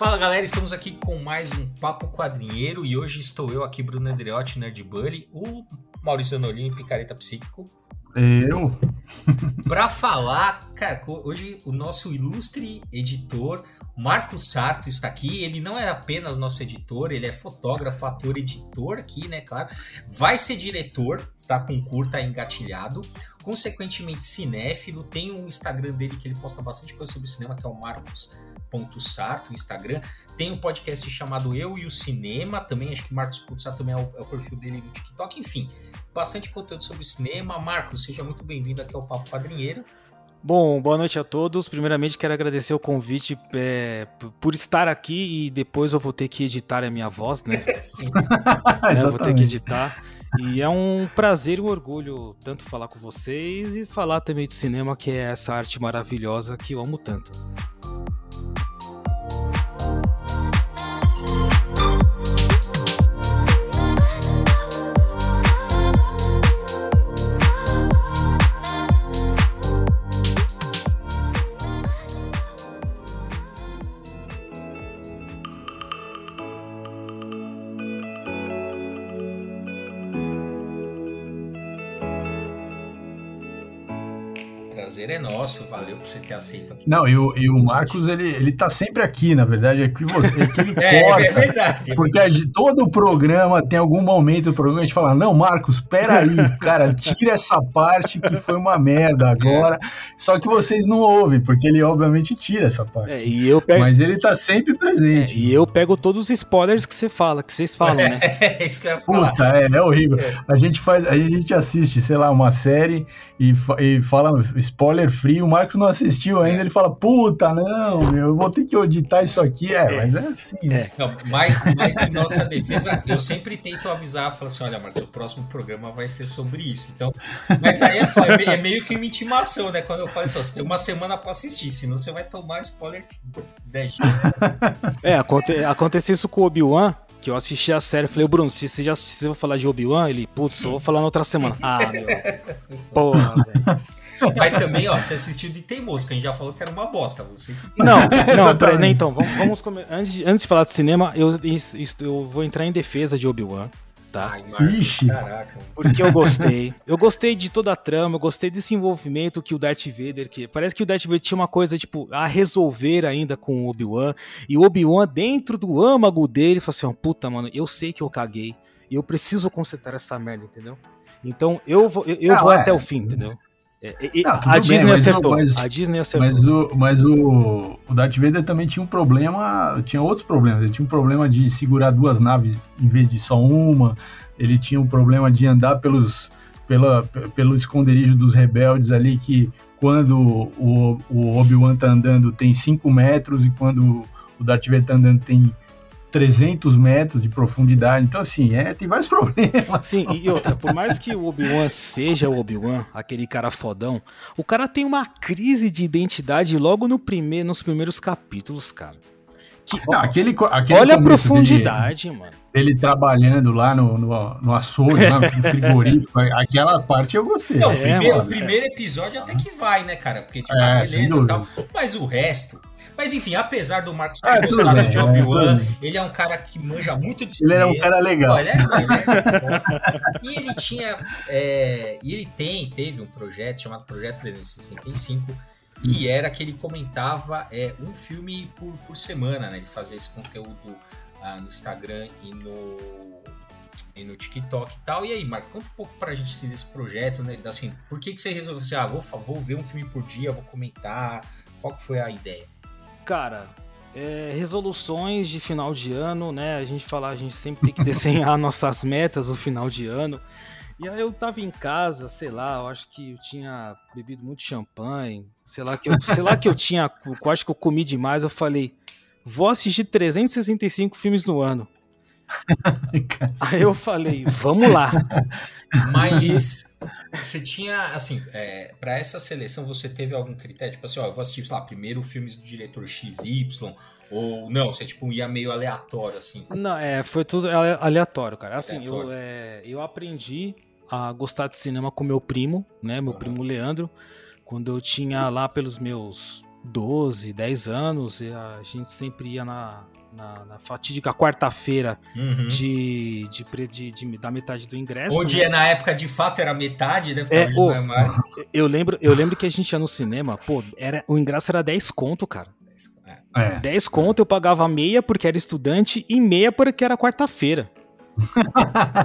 Fala galera, estamos aqui com mais um Papo Quadrinheiro e hoje estou eu aqui, Bruno Andreotti, Nerd Bully, o Maurício Anolini, Picareta Psíquico. Eu? Pra falar, cara, hoje o nosso ilustre editor, Marcos Sarto, está aqui. Ele não é apenas nosso editor, ele é fotógrafo, ator, editor aqui, né? Claro. Vai ser diretor, está com curta engatilhado. Consequentemente, cinéfilo. Tem um Instagram dele que ele posta bastante coisa sobre cinema, que é o Marcos.sarto, Instagram. Tem um podcast chamado Eu e o Cinema, também acho que Marcos Sarto também é o, é o perfil dele no TikTok. Enfim, bastante conteúdo sobre cinema. Marcos, seja muito bem-vindo aqui ao Papo Quadrinheiro. Bom, boa noite a todos. Primeiramente, quero agradecer o convite é, por estar aqui e depois eu vou ter que editar a minha voz, né? Sim. né? Vou ter que editar. E é um prazer e um orgulho tanto falar com vocês e falar também de cinema, que é essa arte maravilhosa que eu amo tanto. Prazer é nosso, valeu por você ter aceito aqui. Não, e o, e o Marcos, ele, ele tá sempre aqui, na verdade, é que, você, é que ele é, corta. É verdade. Porque a, todo o programa, tem algum momento do programa, a gente fala, não, Marcos, peraí, cara, tira essa parte que foi uma merda agora. Só que vocês não ouvem, porque ele obviamente tira essa parte. É, e eu pego... Mas ele tá sempre presente. É, e eu pego todos os spoilers que você fala, que vocês falam, né? É, isso que eu ia falar. Puta, é, é horrível. É. A gente faz, a gente assiste, sei lá, uma série e, e fala spoiler free, o Marcos não assistiu ainda, ele fala, puta, não, meu, eu vou ter que auditar isso aqui. É, mas é assim, né? Não, mas, mas em nossa defesa, eu sempre tento avisar, falo assim, olha, Marcos, o próximo programa vai ser sobre isso. Então, mas aí é, é meio que uma intimação, né? Quando eu falo assim, você tem uma semana pra assistir, senão você vai tomar spoiler 10 dias. É, aconte, aconteceu isso com o Obi-Wan, que eu assisti a série, falei, Bruno, se você já assistiu, eu vou falar de Obi-Wan? Ele, putz, eu vou falar na outra semana. Ah, meu. Porra, velho. Mas também, ó, você assistiu de Teimoso, que a gente já falou que era uma bosta. Você... Não, não, peraí, então, vamos, vamos comer. Antes, de, antes de falar de cinema, eu, eu vou entrar em defesa de Obi-Wan. Tá. Ai, Ixi. Caraca. Porque eu gostei. Eu gostei de toda a trama, eu gostei desse envolvimento que o Darth Vader, que parece que o Darth Vader tinha uma coisa, tipo, a resolver ainda com o Obi-Wan. E o Obi-Wan, dentro do âmago dele, falou assim: oh, puta, mano, eu sei que eu caguei. E eu preciso consertar essa merda, entendeu? Então eu vou, eu, eu vou é. até o fim, entendeu? É, não, a, Disney bem, acertou, mas, a Disney acertou. Mas, o, mas o, o Darth Vader também tinha um problema, tinha outros problemas. Ele tinha um problema de segurar duas naves em vez de só uma. Ele tinha um problema de andar pelos, pela, pelo esconderijo dos rebeldes ali, que quando o, o Obi-Wan tá andando tem 5 metros e quando o Darth Vader tá andando tem 300 metros de profundidade. Então, assim, é, tem vários problemas. Sim, e outra, por mais que o Obi-Wan seja o Obi-Wan, aquele cara fodão, o cara tem uma crise de identidade logo no primeiro, nos primeiros capítulos, cara. Que, Não, aquele, aquele olha a profundidade, dele, mano. Ele trabalhando lá no, no, no açougue, lá no frigorífico, aquela parte eu gostei. Não, o, primeiro, é, o primeiro episódio até que vai, né, cara? Porque, tipo, é, beleza e tal. Mas o resto, mas enfim, apesar do Marcos ter ah, gostado de Obi-Wan, é, ele é um cara que manja muito de cinema. Ele é um cara legal. Olha, ele é, e ele tinha. É, e ele tem, teve um projeto chamado Projeto 365, que hum. era que ele comentava é, um filme por, por semana, né? Ele fazia esse conteúdo ah, no Instagram e no, e no TikTok e tal. E aí, Marco, conta um pouco pra gente assim, desse projeto, né? Assim, por que, que você resolveu assim, ah, vou, vou ver um filme por dia, vou comentar? Qual que foi a ideia? Cara, é, resoluções de final de ano, né? A gente fala, a gente sempre tem que desenhar nossas metas no final de ano. E aí eu tava em casa, sei lá, eu acho que eu tinha bebido muito champanhe, sei lá que eu, sei lá que eu tinha, eu acho que eu comi demais, eu falei, vou assistir 365 filmes no ano. aí eu falei, vamos lá. Mas você tinha, assim, é, para essa seleção você teve algum critério? Tipo assim, ó, eu vou assistir, sei lá, primeiro filmes do diretor XY, ou não, você tipo ia meio aleatório, assim? Não, é, foi tudo aleatório, cara. Assim, aleatório. Eu, é, eu aprendi a gostar de cinema com meu primo, né, meu uhum. primo Leandro, quando eu tinha lá pelos meus 12, 10 anos, e a gente sempre ia na, na, na fatídica quarta-feira uhum. de, de, de, de, da metade do ingresso. Hoje né? é na época de fato era metade, né? É, oh, eu, lembro, eu lembro que a gente ia no cinema, pô, era, o ingresso era 10 conto, cara. É. 10 conto eu pagava meia porque era estudante e meia porque era quarta-feira.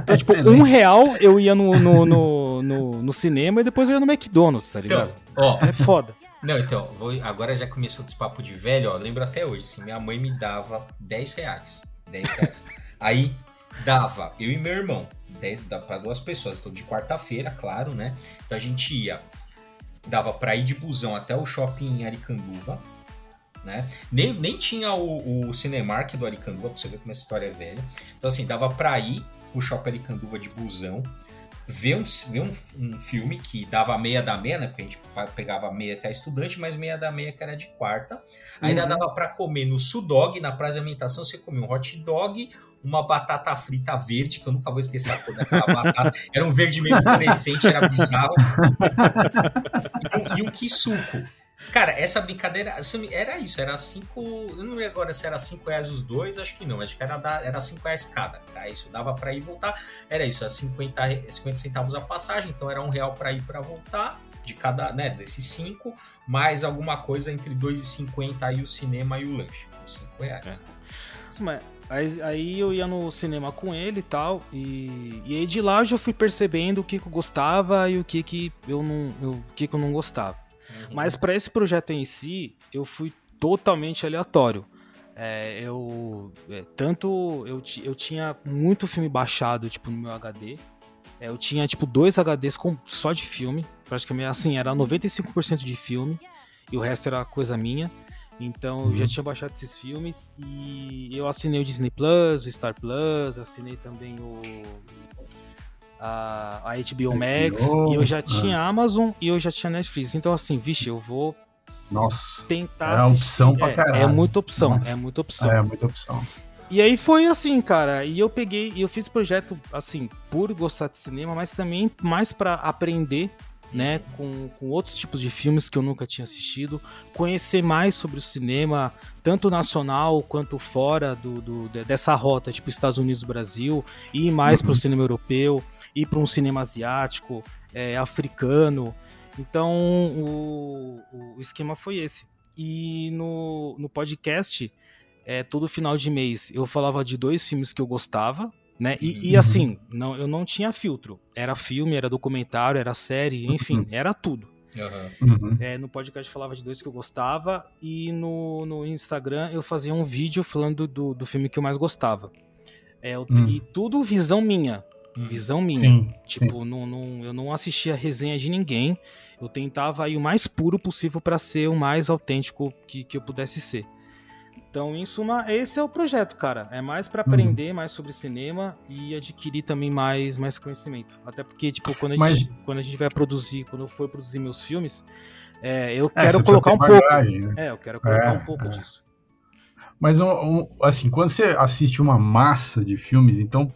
Então, tipo, um real eu ia no, no, no, no, no cinema e depois eu ia no McDonald's, tá ligado? Ó, é foda. Não, então, vou, agora já começou esse papo de velho, ó. Lembro até hoje, assim, minha mãe me dava 10 reais. 10 reais. Aí dava eu e meu irmão, 10 para duas pessoas. Então, de quarta-feira, claro, né? Então a gente ia. Dava pra ir de busão até o shopping em Aricanduva. Né? Nem, nem tinha o, o Cinemark do Aricanduva, pra você ver como essa história é velha. Então, assim, dava pra ir pro shopping Aricanduva de busão ver, um, ver um, um, filme que dava meia da meia, né? Porque a gente pegava meia que era estudante, mas meia da meia que era de quarta. Ainda uhum. dava para comer no Sudog, na praça de alimentação, você comia um hot dog, uma batata frita verde, que eu nunca vou esquecer a cor daquela batata. Era um verde meio fluorescente, era bizarro. e, um, e um. Cara, essa brincadeira era isso, era 5. Eu não lembro agora se era 5 reais os dois, acho que não, acho que era 5 era cinco reais cada. Tá? Isso dava para ir e voltar. Era isso, era 50, 50 centavos a passagem, então era um real para ir para voltar de cada, né, desses 5, mais alguma coisa entre 2,50 aí o cinema e o lanche. 5 reais. É. Mas, aí, aí, eu ia no cinema com ele e tal, e, e aí de lá eu já fui percebendo o que, que eu gostava e o que, que eu não, eu, o que, que eu não gostava. Uhum. Mas para esse projeto em si, eu fui totalmente aleatório. É, eu é, tanto eu, eu tinha muito filme baixado tipo no meu HD. É, eu tinha tipo dois HDs com, só de filme, praticamente assim, era 95% de filme e o resto era coisa minha. Então eu já uhum. tinha baixado esses filmes e eu assinei o Disney Plus, o Star Plus, assinei também o a, a HBO Max, HBO, e eu já tinha ah. Amazon e eu já tinha Netflix. Então, assim, vixe, eu vou Nossa, tentar. É opção pra é, caralho. É muita opção, Nossa. é muita opção. É muita opção. E aí foi assim, cara. E eu peguei, e eu fiz projeto assim, por gostar de cinema, mas também mais para aprender, né, com, com outros tipos de filmes que eu nunca tinha assistido, conhecer mais sobre o cinema, tanto nacional quanto fora do, do dessa rota, tipo Estados Unidos, Brasil, e ir mais uhum. para o cinema europeu ir para um cinema asiático, é, africano. Então o, o, esquema foi esse. E no, no podcast, é, todo final de mês, eu falava de dois filmes que eu gostava, né? E, uhum. e, assim, não, eu não tinha filtro. Era filme, era documentário, era série, enfim, uhum. era tudo. Uhum. É, no podcast falava de dois que eu gostava e no, no Instagram eu fazia um vídeo falando do, do filme que eu mais gostava. É, eu. E tudo visão minha. Uhum. Visão minha. Sim, tipo, sim. Não, não, eu não assistia a resenha de ninguém. Eu tentava ir o mais puro possível para ser o mais autêntico que, que eu pudesse ser. Então, em suma, esse é o projeto, cara. É mais para uhum. aprender uhum. mais sobre cinema e adquirir também mais, mais conhecimento. Até porque, tipo, quando a, Mas... gente, quando a gente vai produzir, quando eu for produzir meus filmes, é, eu é, quero colocar um pouco. né? É, eu quero colocar é, um pouco é. disso. Mas, um, um, assim, quando você assiste uma massa de filmes, então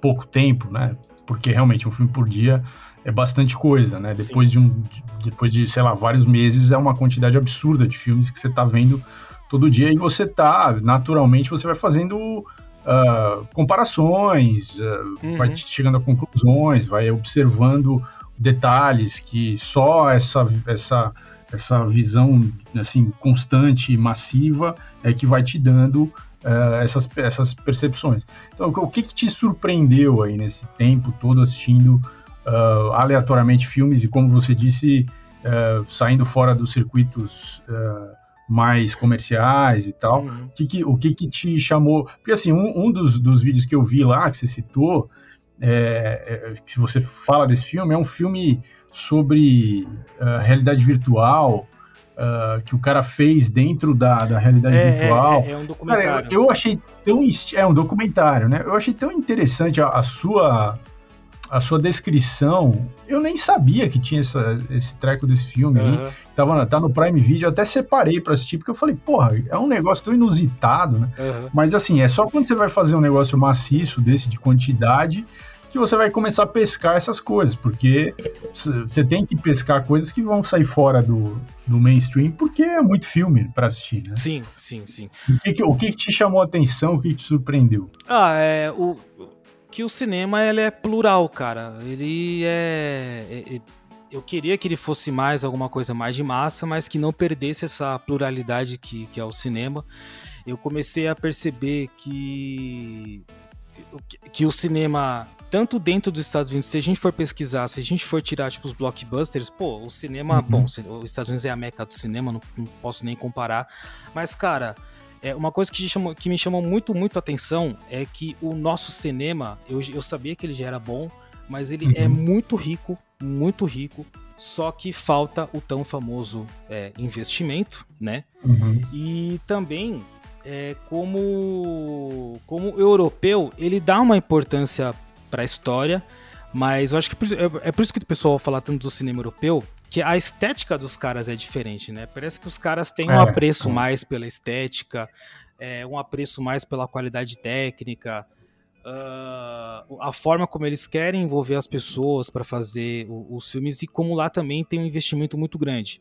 pouco tempo, né? Porque realmente um filme por dia é bastante coisa, né? Depois de um, depois de sei lá vários meses é uma quantidade absurda de filmes que você está vendo todo dia e você tá naturalmente você vai fazendo uh, comparações, uh, uhum. vai chegando a conclusões, vai observando detalhes que só essa essa essa visão assim constante e massiva é que vai te dando uh, essas, essas percepções. Então, o que, que te surpreendeu aí nesse tempo todo assistindo uh, aleatoriamente filmes e, como você disse, uh, saindo fora dos circuitos mais comerciais e tal? Uhum. Que que, o que, que te chamou? Porque, assim, um, um dos, dos vídeos que eu vi lá, que você citou, é, se você fala desse filme, é um filme sobre realidade virtual, uh, que o cara fez dentro da, da realidade é, virtual. É, é, um documentário. Cara, eu, eu, achei tão. É um documentário, né? Eu achei tão interessante a, a sua a sua descrição, eu nem sabia que tinha essa, esse treco desse filme uhum. aí. Tava, tá no Prime Video, eu até separei para assistir, porque eu falei, porra, é um negócio tão inusitado, né? Uhum. Mas assim, é só quando você vai fazer um negócio maciço desse, de quantidade, que você vai começar a pescar essas coisas, porque você tem que pescar coisas que vão sair fora do, do mainstream, porque é muito filme para assistir, né? Sim, sim, sim. O que, o que te chamou a atenção, o que te surpreendeu? Ah, é o que o cinema ele é plural, cara. Ele é, é, é eu queria que ele fosse mais alguma coisa mais de massa, mas que não perdesse essa pluralidade que, que é o cinema. Eu comecei a perceber que que o cinema tanto dentro dos Estados Unidos, se a gente for pesquisar, se a gente for tirar tipo os blockbusters, pô, o cinema, uhum. bom, os Estados Unidos é a meca do cinema, não, não posso nem comparar, mas cara, é, uma coisa que, chamou, que me chamou muito, muito atenção é que o nosso cinema, eu, eu sabia que ele já era bom, mas ele é uhum. é muito rico, muito rico, só que falta o tão famoso é, investimento, né? Uhum. E também é, como, como europeu, ele dá uma importância para a história, mas eu acho que é, por isso que o pessoal fala tanto do cinema europeu, que a estética dos caras é diferente, né? Parece que os caras têm um é, apreço mais pela estética, é, um apreço mais pela qualidade técnica, uh, a forma como eles querem envolver as pessoas para fazer os filmes e como lá também tem um investimento muito grande.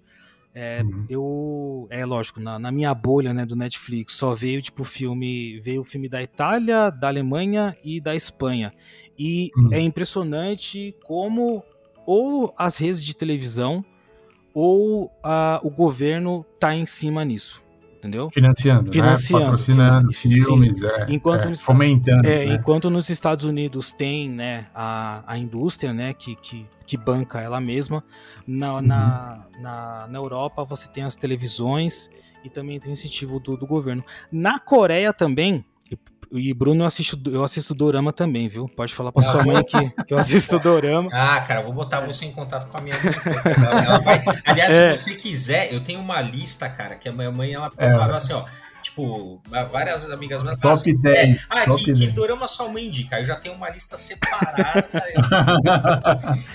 É, uhum. Eu, é lógico, na, na, minha bolha né, do Netflix só veio tipo filme, veio o filme da Itália, da Alemanha e da Espanha. E uhum. é impressionante como ou as redes de televisão ou a, o governo tá em cima nisso entendeu? Financiando, Financiando, né? patrocinando filmes, é, enquanto é, nos, fomentando. É, né? Enquanto nos Estados Unidos tem né, a, a indústria né, que, que, que banca ela mesma, na, uhum. na, na, na Europa você tem as televisões e também tem o incentivo do, do governo. Na Coreia também, e Bruno, eu assisto, eu assisto Dorama também, viu? Pode falar pra sua mãe que, que eu assisto Dorama. Ah, cara, eu vou botar você em contato com a minha mãe. Ela vai... Aliás, é. se você quiser, eu tenho uma lista, cara, que a minha mãe ela preparou é. assim, ó. Tipo, várias amigas minhas Top assim, 10. É, ah, top que, 10. que dorama sua mãe indica? Eu já tenho uma lista separada.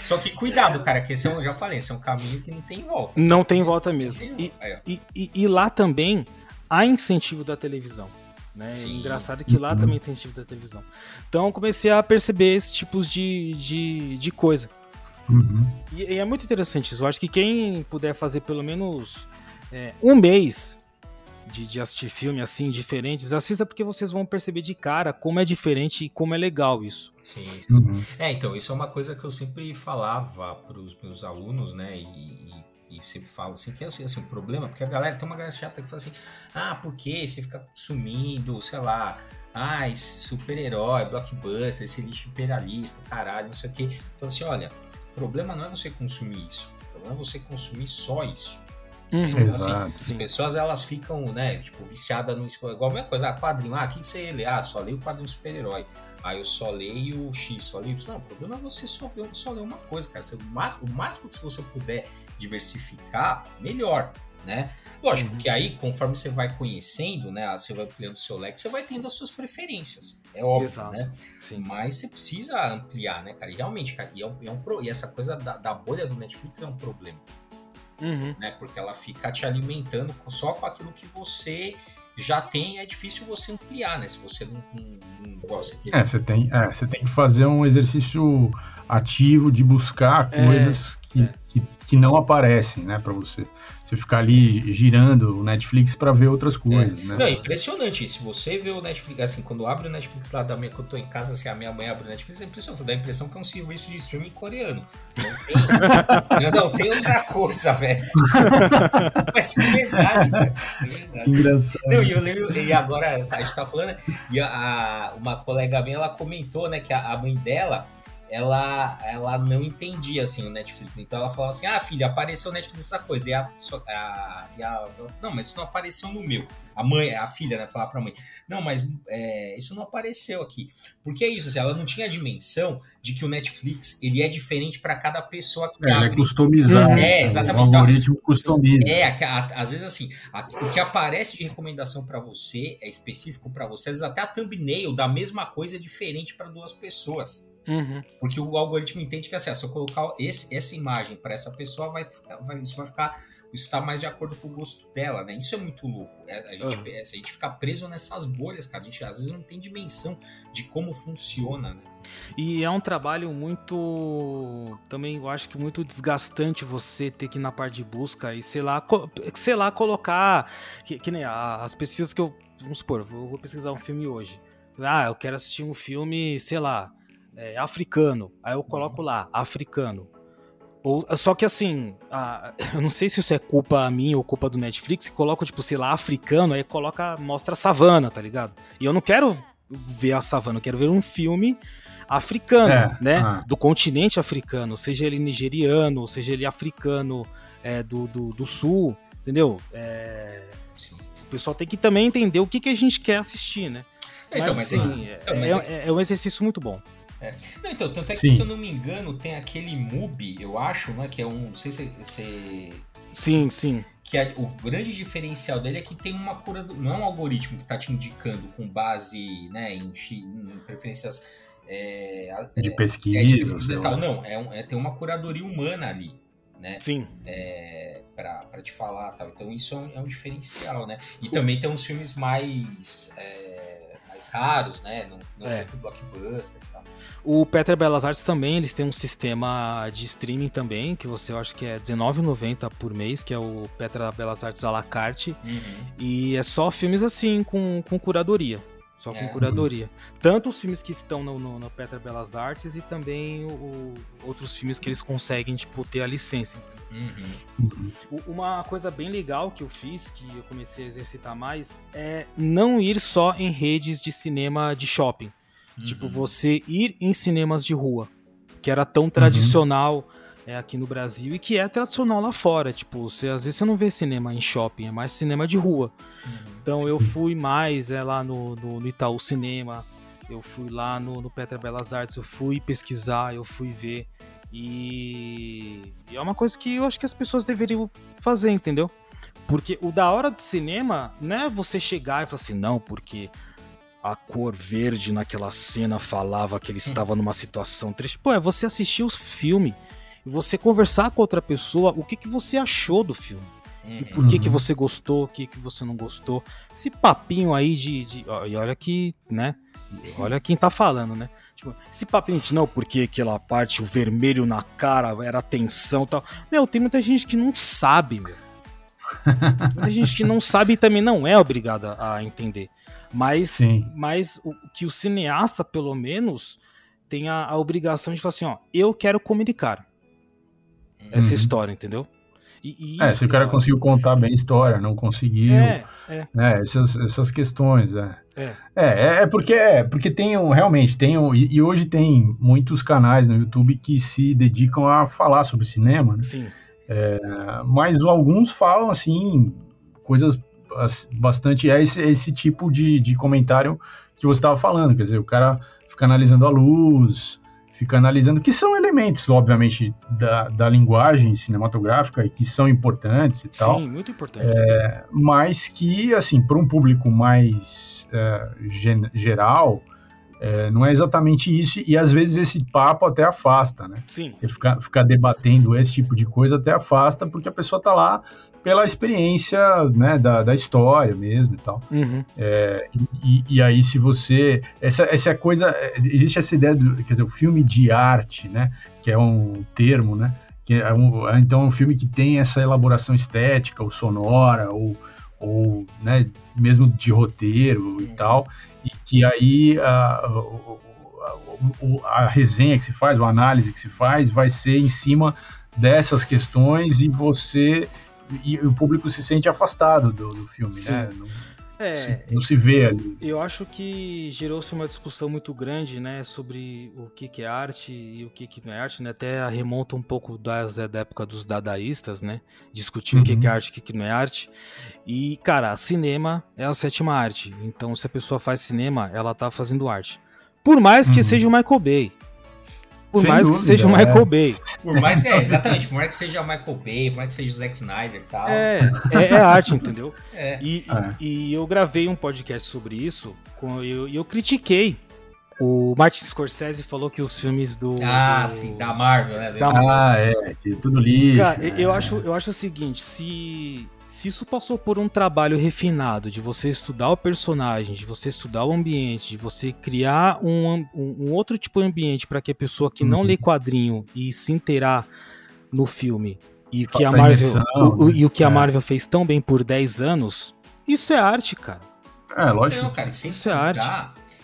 Só que cuidado, cara, que esse é um, já falei, esse é um caminho que não tem volta. Não tem volta mesmo. E, e, e, e lá também há incentivo da televisão. Né? Engraçado que lá também tem esse tipo da televisão. Então eu comecei a perceber esses tipos de, de, de coisa. Uhum. E, e, é muito interessante isso. Eu acho que quem puder fazer pelo menos é, um mês de, de, assistir filme assim, diferentes, assista porque vocês vão perceber de cara como é diferente e como é legal isso. Sim. Uhum. É, então, isso é uma coisa que eu sempre falava para os meus alunos, né? E, e e sempre falo assim, que é assim, assim, o problema, porque a galera tem uma galera chata que fala assim, ah, por que você fica consumindo, sei lá, ah, super-herói, blockbuster, esse lixo imperialista, caralho, não sei o que. Então assim, olha, o problema não é você consumir isso, o problema é você consumir só isso. Uhum, então, assim, as pessoas elas ficam, né, tipo, viciadas no igual a mesma coisa, ah, quadrinho, ah, o que você lê? Ah, só leio o quadrinho super-herói. Aí eu só leio X, só leio Y. Não, o problema é você só, ver, só ler uma coisa, cara. Você, o, máximo, o máximo que você puder diversificar, melhor, né? Lógico uhum. que aí, conforme você vai conhecendo, né? Você vai ampliando o seu leque, você vai tendo as suas preferências. É óbvio, Exato. né? Sim. Mas você precisa ampliar, né, cara? E realmente, cara, e, é um, é um, e essa coisa da, da bolha do Netflix é um problema. Uhum. Né? Porque ela fica te alimentando só com aquilo que você já tem, é difícil você ampliar, né? Se você não, não, não gosta de... É, você tem, é, você tem que fazer um exercício ativo de buscar é, coisas que, é. que, que, não aparecem, né, para você você ficar ali girando o Netflix para ver outras coisas, é. né? Não, é impressionante. Se você vê o Netflix, assim, quando abre o Netflix lá da minha, que eu tô em casa, assim, a minha mãe abre o Netflix, é impressionante. Dá a impressão que é um serviço de streaming coreano. Não tem, não, não, tem outra coisa, velho. Mas é verdade, velho. É verdade. Engraçado. Não, e eu lembro, e agora a gente tá falando, e a, a, uma colega minha, ela comentou, né, que a, a mãe dela ela, ela não entendia assim o Netflix. Então ela falava assim: ah, filha, apareceu o Netflix essa coisa. E a, a, e a não, mas isso não apareceu no meu. A mãe, a filha, né, falar pra mãe: não, mas é, isso não apareceu aqui. Porque é isso, assim, ela não tinha a dimensão de que o Netflix ele é diferente para cada pessoa que é, abre. Ele é customizado. É, exatamente. O algoritmo customiza. É, às vezes assim, o que aparece de recomendação para você é específico para você. Às vezes até a thumbnail da mesma coisa é diferente para duas pessoas. Uhum. Porque o algoritmo entende que assim, se eu colocar esse, essa imagem para essa pessoa, vai, vai, isso vai ficar está mais de acordo com o gosto dela, né? Isso é muito louco. É, a, gente, uhum. a gente fica preso nessas bolhas, cara. A gente às vezes não tem dimensão de como funciona, né? E é um trabalho muito. Também eu acho que muito desgastante você ter que ir na parte de busca e, sei lá, sei lá, colocar. Que, que nem as pesquisas que eu. Vamos supor, eu vou pesquisar um filme hoje. Ah, eu quero assistir um filme, sei lá, é, africano. Aí eu coloco lá, africano. Ou, só que assim, a, eu não sei se isso é culpa minha ou culpa do Netflix, que coloca, tipo, sei lá, africano, aí coloca, mostra a savana, tá ligado? E eu não quero ver a savana, eu quero ver um filme africano, é, né? Ah. Do continente africano, seja ele nigeriano, seja ele africano é, do, do, do, sul, entendeu? É, o pessoal tem que também entender o que, que a gente quer assistir, né? Então, mas, mas, assim, então, mas é, é, é um exercício muito bom. É. Não, então, tanto é que, Sim. se eu não me engano, tem aquele MUBI, eu acho, né? Que é um. Não sei se. se sim, sim. Que é, o grande diferencial dele é que tem uma cura. Não é um algoritmo que está te indicando com base né, em, em preferências. É, de pesquisa. É, de pesquisa e tal. Não, é, um, é, tem uma curadoria humana ali. Né? Sim. É, para te falar, tal. Então isso é um, é um, diferencial, né? E também tem uns filmes mais, é, mais raros, né? Não, não é. é blockbuster e tal. O Petra Belas Artes também, eles têm um sistema de streaming também, que você eu acho que é R$19,90 por mês, que é o Petra Belas Artes à la carte. Uhum. E é só filmes assim, com, com curadoria. Só com é. curadoria. Tanto os filmes que estão no, no, no Petra Belas Artes e também o, outros filmes que eles conseguem, tipo, ter a licença. Uhum. Uma coisa bem legal que eu fiz, que eu comecei a exercitar mais, é não ir só em redes de cinema de shopping. Tipo, uhum. Tipo, você ir em cinemas de rua, que era tão tradicional uhum. é, aqui no Brasil e que é tradicional lá fora. Tipo, você, às vezes você não vê cinema em shopping, é mais cinema de rua. Uhum. Então eu fui mais é, lá no, no, no Itaú Cinema, eu fui lá no, no Petra Belas Artes, eu fui pesquisar, eu fui ver. E... e é uma coisa que eu acho que as pessoas deveriam fazer, entendeu? Porque o da hora de cinema não é você chegar e falar assim, não, porque a cor verde naquela cena falava que ele estava numa situação triste. Pô, é você assistir o filme e você conversar com outra pessoa o que, que você achou do filme. Uhum. E por que, que você gostou, o que, que você não gostou. Esse papinho aí de. de e olha que, né? Olha quem tá falando, né? Tipo, esse papinho de não, porque aquela parte, o vermelho na cara, era tensão e tal. Meu, tem muita gente que não sabe, meu. Muita gente que não sabe e também não é obrigada a entender. Mas, mas o, que o cineasta, pelo menos, tem a, a, obrigação de falar assim, ó, eu quero comunicar essa uhum. história, entendeu? E, e é, se o cara conseguiu contar bem a história, não conseguiu, é, é. Né, essas, essas questões, é. É. é. é, porque é porque tem um, realmente tem um, e, e, hoje tem muitos canais no YouTube que se dedicam a falar sobre cinema, né? Sim. É, mas alguns falam assim coisas bastante. É esse, esse tipo de, de comentário que você estava falando, quer dizer, o cara fica analisando a luz, fica analisando que são elementos, obviamente, da, da linguagem cinematográfica e que são importantes e Sim, tal. Sim, muito importante. É, mas que, assim, para um público mais é, geral, é, não é exatamente isso, e às vezes esse papo até afasta, né? Sim. Ficar, ficar debatendo esse tipo de coisa até afasta, porque a pessoa está lá pela experiência né, da, da história mesmo e tal. Uhum. É, e, e, aí, se você. Essa, essa coisa. Existe essa ideia do. Quer dizer, o filme de arte, né? Que é um termo, né? Que é um, então é um filme que tem essa elaboração estética, ou sonora, ou, ou né, mesmo de roteiro e tal. E que aí a, a, a resenha que se faz, a análise que se faz, vai ser em cima dessas questões e você e o público se sente afastado do, do filme, Sim. né? Não, é, se, não se vê ali. Eu acho que gerou-se uma discussão muito grande, né, sobre o que, que é arte e o que, que não é arte, né? Até remonta um pouco das, da época dos dadaístas, né? Discutir uhum. o que, que é uhum. arte e o que, que não é arte. E, cara, cinema é a sétima arte. Então, se a pessoa faz cinema, ela tá fazendo arte. Por mais que uhum. seja o Michael Bay. Por Sem mais dúvida, que seja o Michael é. Bay. Por mais que, é, exatamente, por mais que seja o Michael Bay, por mais que seja o Zack Snyder e tal. É, é, é arte, entendeu? É. E, e, e, eu gravei um podcast sobre isso e eu, eu critiquei O Martin Scorsese falou que os filmes do. Ah, do... sim, da Marvel, né? Da... Ah, é, tudo lixo. Cara, é. eu, acho, eu acho o seguinte: se, se isso passou por um trabalho refinado de você estudar o personagem, de você estudar o ambiente, de você criar um, um, um outro tipo de ambiente para que a pessoa que uhum. não lê quadrinho e se inteirar no filme e que a Marvel, o, o, e o que a é. Marvel fez tão bem por 10 anos, isso é arte, cara. É, lógico. Não, cara, isso é arte.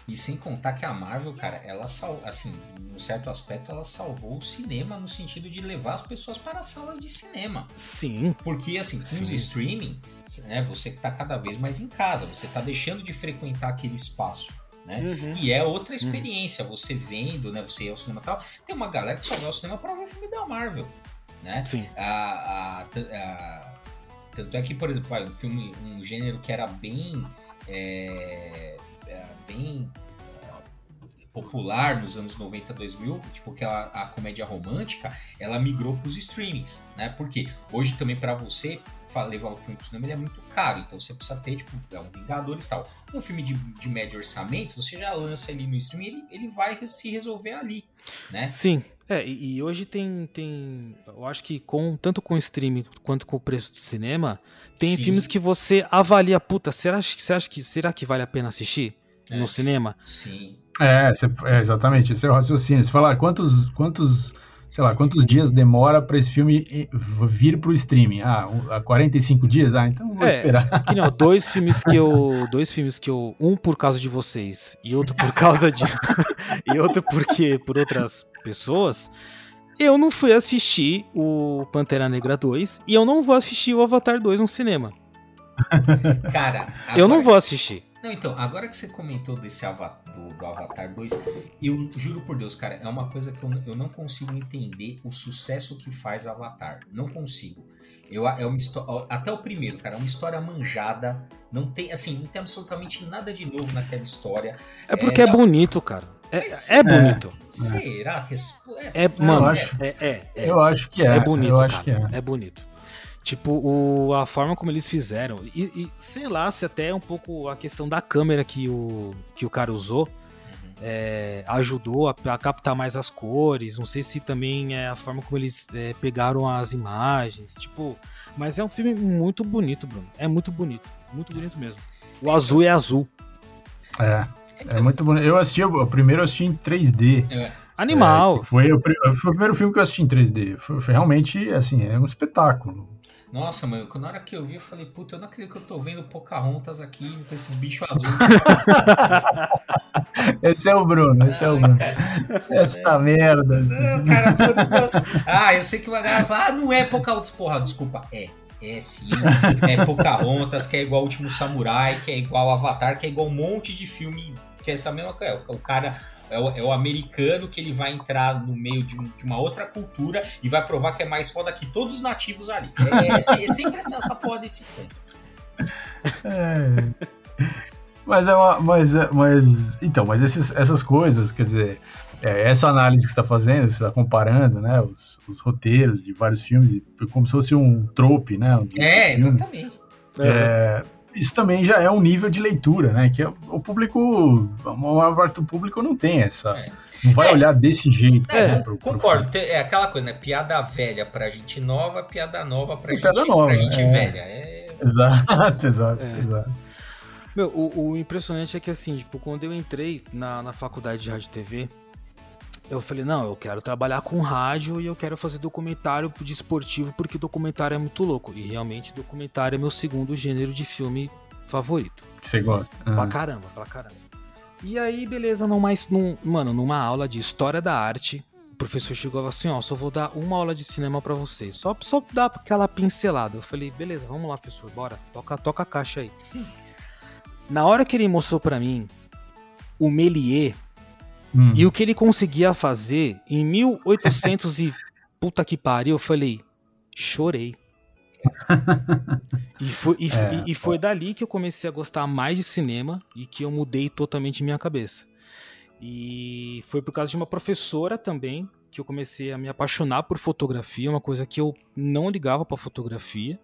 E sem contar que a Marvel, cara, ela sal, assim, num certo aspecto, ela salvou o cinema no sentido de levar as pessoas para as salas de cinema. Sim. Porque, assim, com Sim. os streaming, né, você tá cada vez mais em casa, você tá deixando de frequentar aquele espaço. Né? Uhum. E é outra experiência, uhum. você vendo, né? Você ir ao cinema e tal. Tem uma galera que só vai ao cinema para ver o filme da Marvel. Né? Sim. A, a, a, tanto é que, por exemplo, vai, um filme, um gênero que era bem. É, bem uh, popular nos anos 90, 2000, tipo que a, a comédia romântica, ela migrou para os streamings, né? Porque hoje também para você levar o filme pro cinema ele é muito caro, então você precisa ter, tipo, é um Vingadores e tal. Um filme de, de médio orçamento, você já lança ali no streaming, ele, ele vai se resolver ali, né? Sim, é, e, hoje tem, tem. Eu acho que com tanto com o streaming quanto com o preço do cinema, tem Sim. filmes que você avalia, puta, será, você acha que será que vale a pena assistir? é. no cinema. Sim. É, é, exatamente, esse é o raciocínio. Você fala quantos, quantos, sei lá, quantos dias demora para esse filme vir pro streaming? Ah, 45 dias? Ah, então vou é, esperar. Que não, dois filmes que eu, dois filmes que eu, um por causa de vocês e outro por causa de e outro porque por outras pessoas, eu não fui assistir o Pantera Negra 2 e eu não vou assistir o Avatar 2 no cinema. Cara, eu não vou assistir. Não, então, agora que você comentou desse avatar, do, do, Avatar 2, eu juro por Deus, cara, é uma coisa que eu, eu não consigo entender o sucesso que faz Avatar. Não consigo. Eu, é uma até o primeiro, cara, é uma história manjada. Não tem, assim, não tem absolutamente nada de novo naquela história. É porque é, é bonito, cara. É, é bonito. Será que é, é mano, é, é, é, Eu acho que é. É bonito, eu acho cara. que é. É bonito. Tipo, o, a forma como eles fizeram. E, e, sei lá se até um pouco a questão da câmera que o, que o cara usou uhum. é, ajudou a, a, captar mais as cores. Não sei se também é a forma como eles é, pegaram as imagens. Tipo, mas é um filme muito bonito, Bruno. É muito bonito. Muito bonito mesmo. O azul é azul. É. É muito bonito. Eu assisti, o primeiro eu assisti em 3D. É. Animal. É, foi, o, foi o primeiro filme que eu assisti em 3D. Foi, foi realmente, assim, é um espetáculo. Nossa, mano, na hora que eu vi, eu falei, puta, eu não acredito que eu tô vendo Pocahontas aqui com esses bichos azuis. esse é o Bruno, esse é o Bruno. Essa merda. Não, cara, putz, Ah, eu sei que uma galera fala, ah, não é Pocahontas, porra, desculpa, é. É sim, é Pocahontas, que é igual o Último Samurai, que é igual Avatar, que é igual um monte de filme, que é essa mesma coisa. O cara é o, é o, americano que ele vai entrar no meio de, um, de, uma outra cultura e vai provar que é mais foda que todos os nativos ali. É, é, é, é sempre essa, essa porra desse ponto. É. Mas é uma. Mas, é, mas, então, mas esses, essas coisas, quer dizer, é, essa análise que você está fazendo, você está comparando né, os, os, roteiros de vários filmes, como se fosse um trope, né? Um é, exatamente. É, isso também já é um nível de leitura, né? Que é o público, a maior parte do público não tem essa. É. Não vai é. olhar desse jeito. É, né, pro, concordo. Pro... É aquela coisa, né? Piada velha pra gente nova, piada nova pra, gente, piada nova, pra gente é. velha. É... Exato, exato, é. exato. Meu, o, o, impressionante é que assim, tipo, quando eu entrei na, na faculdade de rádio e TV, eu falei, não, eu quero trabalhar com rádio e eu quero fazer documentário de esportivo porque documentário é muito louco. E realmente documentário é meu segundo gênero de filme favorito. Você gosta. Uhum. Pra caramba, pra caramba. E aí, beleza, num mais, num, mano, numa aula de história da arte, o professor chegou assim, ó, só vou dar uma aula de cinema para vocês. Só, só dar aquela pincelada. Eu falei, beleza, vamos lá, professor, bora. Toca, toca a caixa aí. Na hora que ele mostrou para mim o Melier Hum. E o que ele conseguia fazer em 1800 e puta que pariu, eu falei, chorei. e, foi, e, é, e, foi dali que eu comecei a gostar mais de cinema e que eu mudei totalmente minha cabeça. E foi por causa de uma professora também que eu comecei a me apaixonar por fotografia, uma coisa que eu não ligava para fotografia.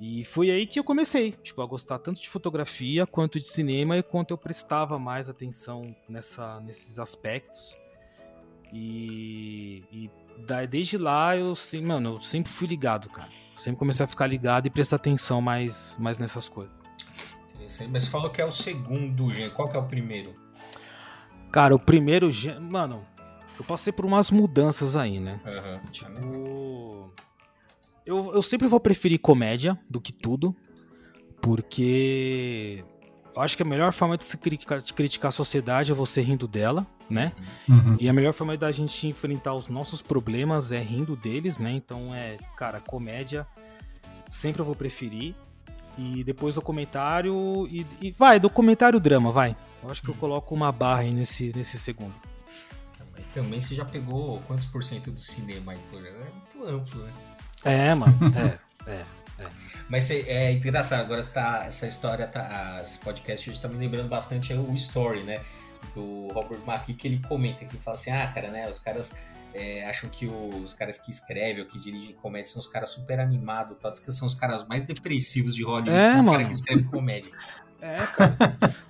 E foi aí que eu comecei, tipo, a gostar tanto de fotografia quanto de cinema e quanto eu prestava mais atenção nessa, nesses aspectos. E, e desde lá eu, sim, mano, eu sempre fui ligado, cara. sempre comecei a ficar ligado e prestar atenção mais, mais nessas coisas. Mas você falou que é o segundo gênero. Qual que é o primeiro? Cara, o primeiro gênero. Mano, eu passei por umas mudanças aí, né? Uhum. Tipo. Eu, eu sempre vou preferir comédia do que tudo, porque eu acho que a melhor forma de se criticar, de criticar a sociedade é você rindo dela, né? Uhum. E a melhor forma da gente enfrentar os nossos problemas é rindo deles, né? Então é, cara, comédia sempre eu vou preferir. E depois documentário e, e vai, documentário drama, vai. Eu acho que eu coloco uma barra aí nesse, nesse segundo. Também você já pegou quantos por cento do cinema aí? É muito amplo, né? É, mano. É, é. É. Mas é engraçado, agora tá, essa história, tá, esse podcast hoje tá me lembrando bastante o Story, né? Do Robert McKee, que ele comenta, que ele fala assim, ah, cara, né, os caras é, acham que os caras que escrevem ou que dirigem comédia são os caras super animados, tal, que são os caras mais depressivos de Hollywood, é, são os caras que escrevem comédia. É, cara.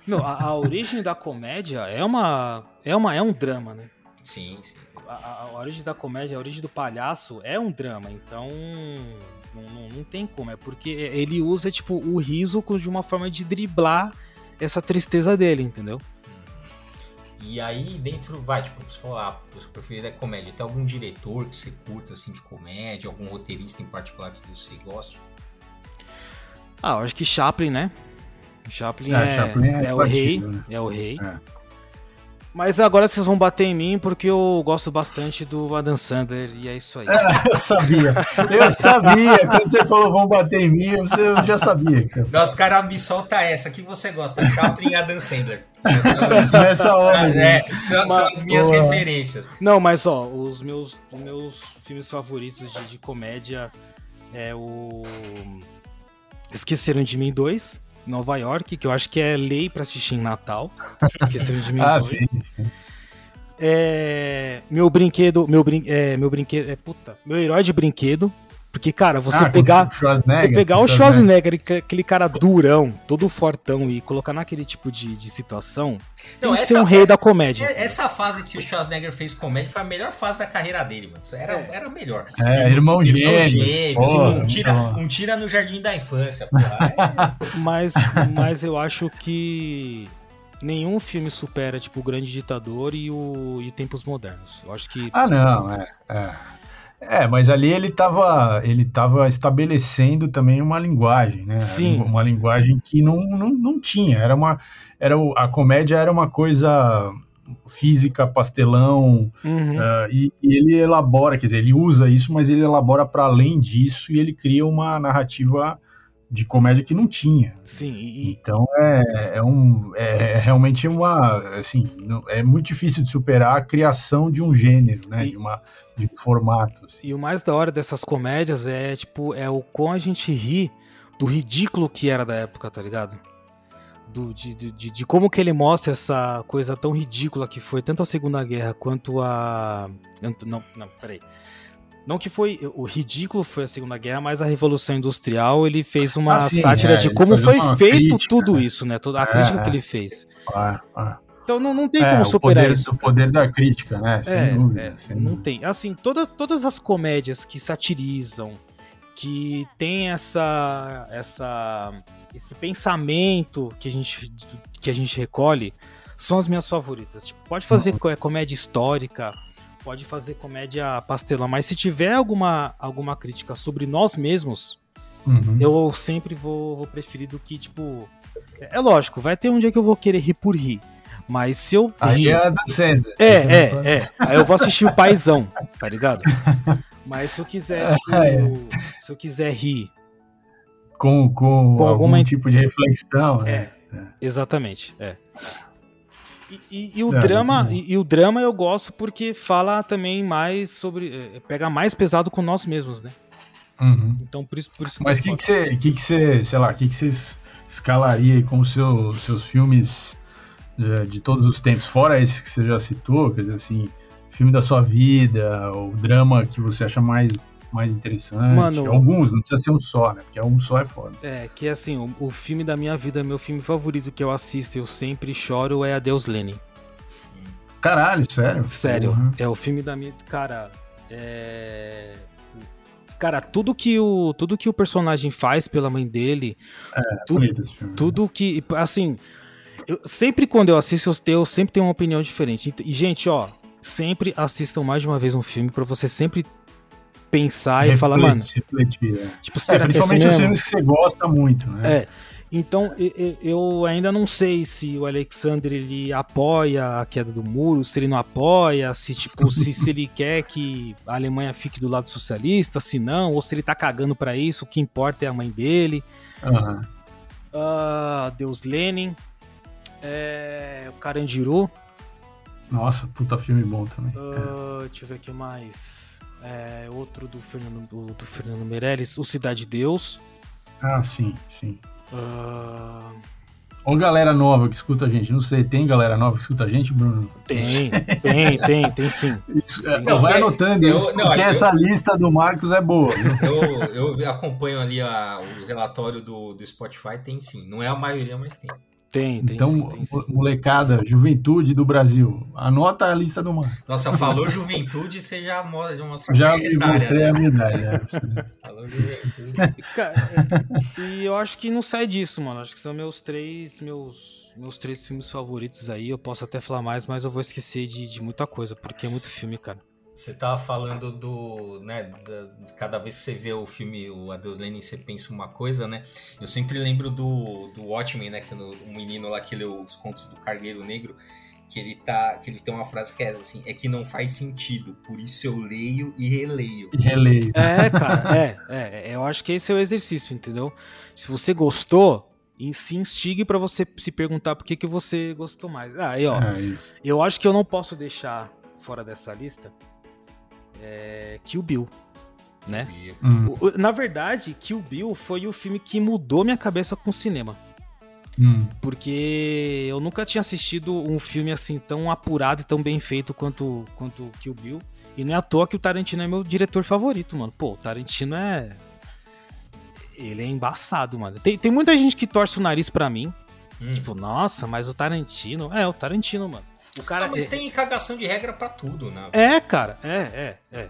Meu, a, a, origem da comédia é uma, é uma é um drama, né? Sim, sim. sim. A, a, origem da comédia, a origem do palhaço é um drama, então não, não, não, tem como. É porque ele usa, tipo, o riso de uma forma de driblar essa tristeza dele, entendeu? E aí, dentro, vai, tipo, você falar, ah, seu preferido é comédia. Tem algum diretor que você curta, assim, de comédia? Algum roteirista em particular que você gosta? Ah, eu acho que Chaplin, né? Chaplin é, é, Chaplin é, é o rei. Né? É o rei. É. Mas agora vocês vão bater em mim porque eu gosto bastante do Adam Sandler e é isso aí. É, eu sabia. Eu sabia. Quando você falou vão bater em mim, eu já sabia. Nossa, cara, me solta essa. que você gosta? Chaplin e Adam Sandler. Nessa hora. É, são, são, as minhas Boa. referências. Não, mas ó, os meus, os meus filmes favoritos de, de comédia é o. Esqueceram de Mim 2. Nova York, que eu acho que é lei para assistir em Natal. Esqueceram de mim. ah, sim, sim. É, meu brinquedo, meu, brin, é, meu brinquedo, é puta, meu herói de brinquedo, porque, cara, você ah, pegar, você pegar o Schwarzenegger, aquele cara durão, todo fortão, e colocar naquele tipo de, de situação, não, tem que ser um rei essa, da comédia. Essa fase que o Schwarzenegger fez comédia foi a melhor fase da carreira dele, mano. Era, é. era melhor. É, irmão, irmão gêmeo. Porra, um, tira, um tira no jardim da infância, porra. É. mas, mas eu acho que nenhum filme supera, tipo, o Grande Ditador e o e Tempos Modernos. Eu acho que... Ah, não, é... é. É, mas ali ele estava ele tava estabelecendo também uma linguagem, né? Sim. Uma linguagem que não, não, não tinha. Era uma, era a comédia era uma coisa física, pastelão, uhum. uh, e, e, ele elabora, quer dizer, ele usa isso, mas ele elabora para além disso e ele cria uma narrativa de comédia que não tinha. Sim. E... Então é, é, um, é, realmente uma assim é muito difícil de superar a criação de um gênero, né? E... De uma de um formato. Assim. E o mais da hora dessas comédias é tipo é o quão a gente ri do ridículo que era da época, tá ligado? Do, de, de, de, como que ele mostra essa coisa tão ridícula que foi tanto a Segunda Guerra quanto a. Não, não, peraí. Não que foi o ridículo foi a Segunda Guerra, mas a Revolução Industrial ele fez uma ah, sim, sátira é, de como foi feito crítica, tudo né? isso, né? Toda a é, crítica que ele fez. Então não, não tem é, como superar poder, isso. O poder da crítica, né? Sem é, dúvida, é, sem não dúvida. tem. Assim, todas, todas as comédias que satirizam, que tem essa, essa, esse pensamento que a gente, que a gente recolhe, são as minhas favoritas. Tipo, pode fazer uhum. comédia histórica pode fazer comédia pastelão, mas se tiver alguma, alguma crítica sobre nós mesmos, uhum. eu sempre vou, vou preferir do que, tipo. É, é lógico, vai ter um dia que eu vou querer rir por rir. Mas se eu. Aí rir, é, é, é, é. Aí eu vou assistir o paizão, tá ligado? Mas se eu quiser, tipo, é. se eu quiser rir. Com, com, com algum alguma... tipo de reflexão. É, é. exatamente. É. E, e, o é, drama, e, e, o drama eu gosto porque fala também mais sobre. É, pega mais pesado com nós mesmos, né? Uhum. Então por isso, por isso Mas o que, que você, que, que você, sei lá, o que, que você escalaria como seu, seus filmes de, de todos os tempos, fora esse que você já citou, quer dizer assim, filme da sua vida, o drama que você acha mais mais interessante. Mano- Alguns, não precisa ser um só, né? Porque um só é foda. É, que assim, o, o filme da minha vida, meu filme favorito que eu assisto e eu sempre choro é Adeus Lenin. Caralho, sério? Sério, Porra. é o filme da minha. Cara, é. Cara, tudo que o tudo que o personagem faz pela mãe dele, É tudo, bonito esse filme. tudo que. Assim, eu, sempre quando eu assisto, tenho- eu sempre tenho uma opinião diferente. E, gente, ó, sempre assistam mais de uma vez um filme pra você sempre pensar e falar, mano, Refletir, refletir, é. tipo, É, será que é principalmente os filmes que você gosta muito, né? É. Então, eu ainda não sei se o Alexander ele apoia a queda do muro, se ele não apoia, se tipo, se, se ele quer que a Alemanha fique do lado socialista, se não, ou se ele tá cagando pra isso, o que importa é a mãe dele. Aham. Ah, Deus Lenin, é, o Carandiru, Nossa, puta filme bom também. ah, deixa eu ver o que mais. É, outro do Fernando, do, do Fernando Meirelles, O Cidade de Deus. Ah, sim, sim. Ah, Ou galera nova que escuta a gente, não sei, tem galera nova que escuta a gente, Bruno? tem, tem, tem, tem sim. Isso, é, Não, vai é- anotando eu- isso, não, porque eu- essa lista do Marcos é boa. Eu, eu acompanho ali a- o relatório do, do Spotify, tem sim. Não é a maioria, mas tem. Tem, tem Então, sim, tem sim. mo- molecada, juventude do Brasil, anota a lista do Marcos. Nossa, falou juventude, você já mo- já mostrou Já a me etária, mostrei né? a minha idade. é. Falou juventude. E, é, e eu acho que não sai disso, mano. Acho que são meus três, meus, meus três filmes favoritos aí. Eu posso até falar mais, mas eu vou esquecer de, de muita coisa, porque é muito filme, cara. Você tava falando do, né, da- de cada vez que você vê o filme o Adeus Lenin, você pensa uma coisa, né? Eu sempre lembro do, do Watchmen, né, que no, o menino lá que leu os contos do Cargueiro Negro, que ele tá, que ele tem uma frase que é essa, assim, é que não faz sentido, por isso eu leio e releio. E releio. É, cara, é, é, é, Eu acho que esse é o exercício, entendeu? Se você gostou, se instigue pra você se perguntar por que, que você gostou mais. Ah, aí, ó. É. Eu acho que eu não posso deixar fora dessa lista é, Kill Bill, né? Hum, O- o- Na verdade, Kill Bill foi o filme que mudou minha cabeça com o cinema. hum. Porque eu nunca tinha assistido um filme assim tão apurado e tão bem feito quanto, quanto Kill Bill. E não é à toa que o Tarantino é meu diretor favorito, mano. Pô, o Tarantino é. Ele é embaçado, mano. Tem, tem muita gente que torce o nariz pra mim. hum. Tipo, nossa, mas o Tarantino. É, o Tarantino, mano. O cara. Ah, mas é, tem cagação de regra pra tudo, né? é, cara. É, é, é.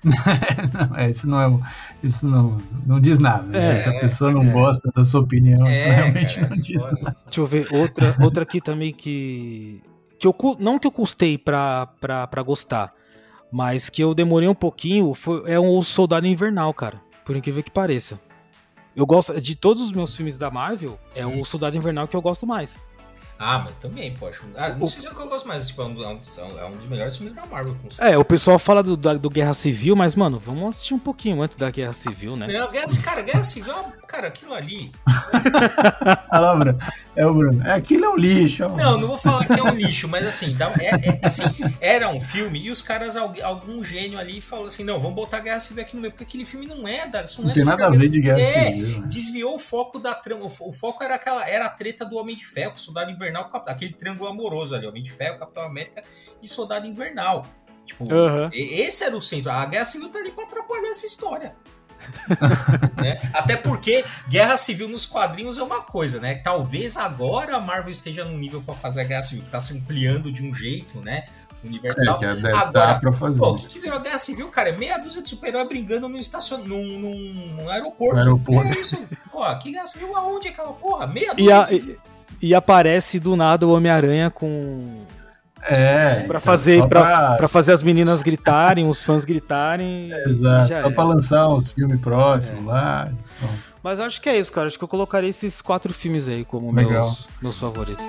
Não, é, isso não é um- isso não, não diz nada. né? É, Se a pessoa não é. gosta da sua opinião, isso É, realmente cara, não é diz foda. nada. Deixa eu ver, outra, outra aqui também que. que eu, não que eu custei pra, pra, pra gostar, mas que eu demorei um pouquinho, foi, é o Soldado Invernal, cara. Por incrível que pareça. Eu gosto. De todos os meus filmes da Marvel, é o Soldado Invernal que eu gosto mais. Ah, mas também, poxa. Ah, não O- sei se é o que eu gosto mais, tipo, é um, é um- é um dos melhores filmes da Marvel, com certeza. É, o pessoal fala do, da- do Guerra Civil, mas, mano, vamos assistir um pouquinho antes da Guerra Civil, né? Não, Guerra, cara, Guerra Civil, é um- cara, aquilo ali. Olha lá, Bruno. É o Bruno. É, aquilo é um lixo. ó. Não, não vou falar que é um lixo, mas assim, dá- é- é- assim, era um filme e os caras, algu- algum gênio ali, falou assim: não, vamos botar Guerra Civil aqui no meio, porque aquele filme não é da. Isso não, Não é tem nada a ver de guerra É, civil. né? desviou o foco da trama. O foco era aquela, era a treta do Homem de Ferro, Soldado Invernal, Cap- aquele triângulo amoroso ali, Homem de Ferro, Capitão América e Soldado Invernal. Tipo, e- esse era o centro. A Guerra Civil tá ali pra atrapalhar essa história. né? Até porque Guerra Civil nos quadrinhos é uma coisa, né? Talvez agora a Marvel esteja num nível pra fazer a Guerra Civil, que tá se ampliando de um jeito, né? Universal. É, que deve Agora, dar pra fazer. Pô, o que, que virou a Guerra Civil, cara? É meia dúzia de super-herói brigando num, estacion... num, num, num aeroporto. Aeroporto. É isso. Pô, que Guerra Civil aonde aquela porra? Meia E, dúzia. a- e- e aparece do nada o Homem-Aranha com. É, Pra então, fazer, só pra, pra fazer as meninas gritarem, os fãs gritarem. Exato, já só era. pra lançar uns filmes próximos É. lá. Então, Mas eu acho que é isso, cara. Acho que eu colocaria esses quatro filmes aí como Legal. meus, meus favoritos.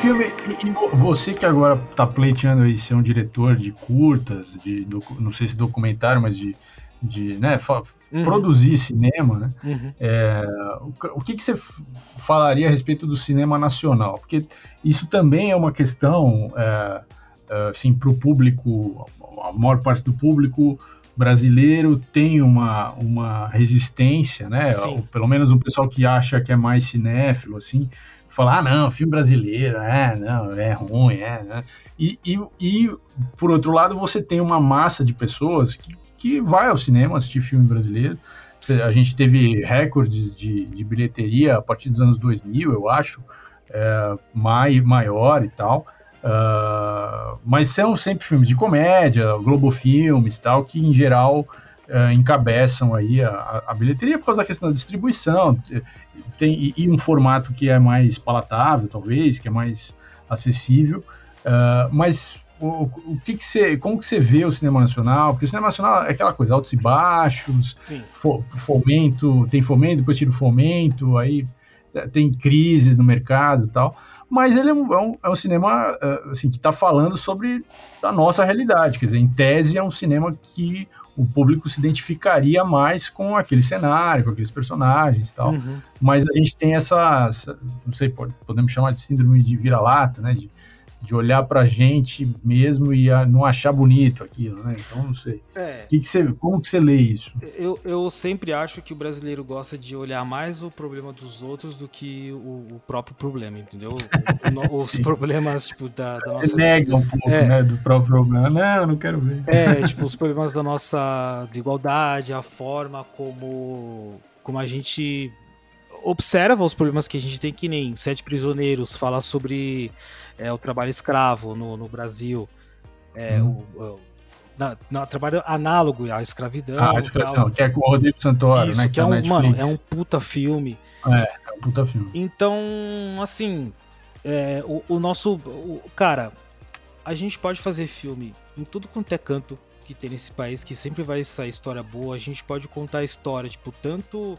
Filme, vo- você que agora tá pleiteando aí ser um diretor de curtas, de não sei se documentário, mas de, de né, Uhum, produzir cinema, né? uhum. O que- O que, que você falaria a respeito do cinema nacional? Porque isso também é uma questão, é, é, assim, para o público, a maior parte do público brasileiro tem uma, uma resistência, né? Sim. Pelo menos o pessoal que acha que é mais cinéfilo, assim, fala, ah, não, filme brasileiro, é, não, é ruim, é, né? E, e, e, por outro lado, você tem uma massa de pessoas que, que vai ao cinema assistir filme brasileiro. A gente teve recordes de, de bilheteria a partir dos anos 2000, eu acho, é, mai, maior e tal. Uh, mas são sempre filmes de comédia, Globo Filmes tal, que em geral uh, encabeçam aí a, a, bilheteria por causa da questão da distribuição tem, e, e, um formato que é mais palatável, talvez, que é mais acessível. Uh, mas o, o, que, que você, como que você vê o cinema nacional? Porque o cinema nacional é aquela coisa, altos e baixos, fo, fomento, tem fomento, depois tira o fomento, aí tem crises no mercado e tal mas ele é um, é um, é um cinema eh, assim, que está falando sobre a nossa realidade. Quer dizer, em tese, é um cinema que o público se identificaria mais com aquele cenário, com aqueles personagens e tal. Uhum. Mas a gente tem essa, não sei, podemos chamar de síndrome de vira-lata, né? De, de olhar pra gente mesmo e não achar bonito aquilo, né? Então, não sei. É. Que que você, como que você lê isso? Eu, eu sempre acho que o brasileiro gosta de olhar mais o problema dos outros do que o, o próprio problema, entendeu? O, os problemas, tipo, da, da nossa... Nega um pouco, é. né, do próprio problema. Não, não quero ver. É, tipo, os problemas da nossa desigualdade, a forma como, como a gente observa os problemas que a gente tem, que nem Sete Prisioneiros, fala sobre é, o trabalho escravo no, no Brasil, é, hum. o, o na, na, trabalho análogo à escravidão. Ah, escravidão, que é com o Rodrigo Santoro, Isso, né? Que, que é, é um, mano, é um puta filme. É, é um puta filme. Então, assim, é, o, o, nosso. O, cara, a gente pode fazer filme em tudo quanto é canto que tem nesse país, que sempre vai sair história boa. A gente pode contar a história, tipo, tanto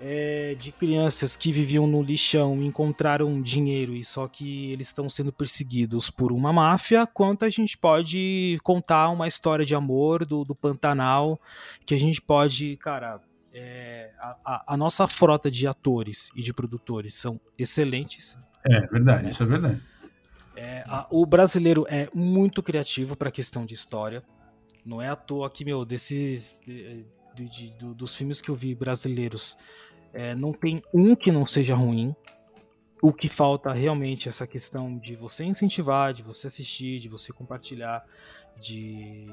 é, de crianças que viviam no lixão e encontraram dinheiro e só que eles estão sendo perseguidos por uma máfia, quanto a gente pode contar uma história de amor do, do Pantanal, que a gente pode, cara, é, a, a, nossa frota de atores e de produtores são excelentes. É verdade, isso é verdade. É, a, o brasileiro é muito criativo para a questão de história. Não é à toa que, meu, desses. De, de, de, dos filmes que eu vi brasileiros, é, não tem um que não seja ruim. O que falta realmente é essa questão de você incentivar, de você assistir, de você compartilhar, de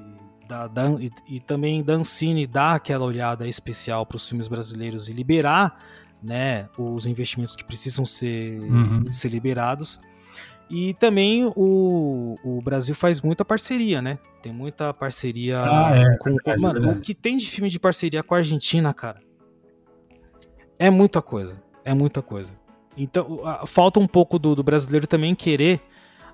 da, da, e, e, também da Ancine dar aquela olhada especial para os filmes brasileiros e liberar né, os investimentos que precisam ser, uhum. ser liberados. E também o, o Brasil faz muita parceria, né? Tem muita parceria ah, é, com. É, mano, é. o que tem de filme de parceria com a Argentina, cara? É muita coisa. É muita coisa. Então, falta um pouco do, do brasileiro também querer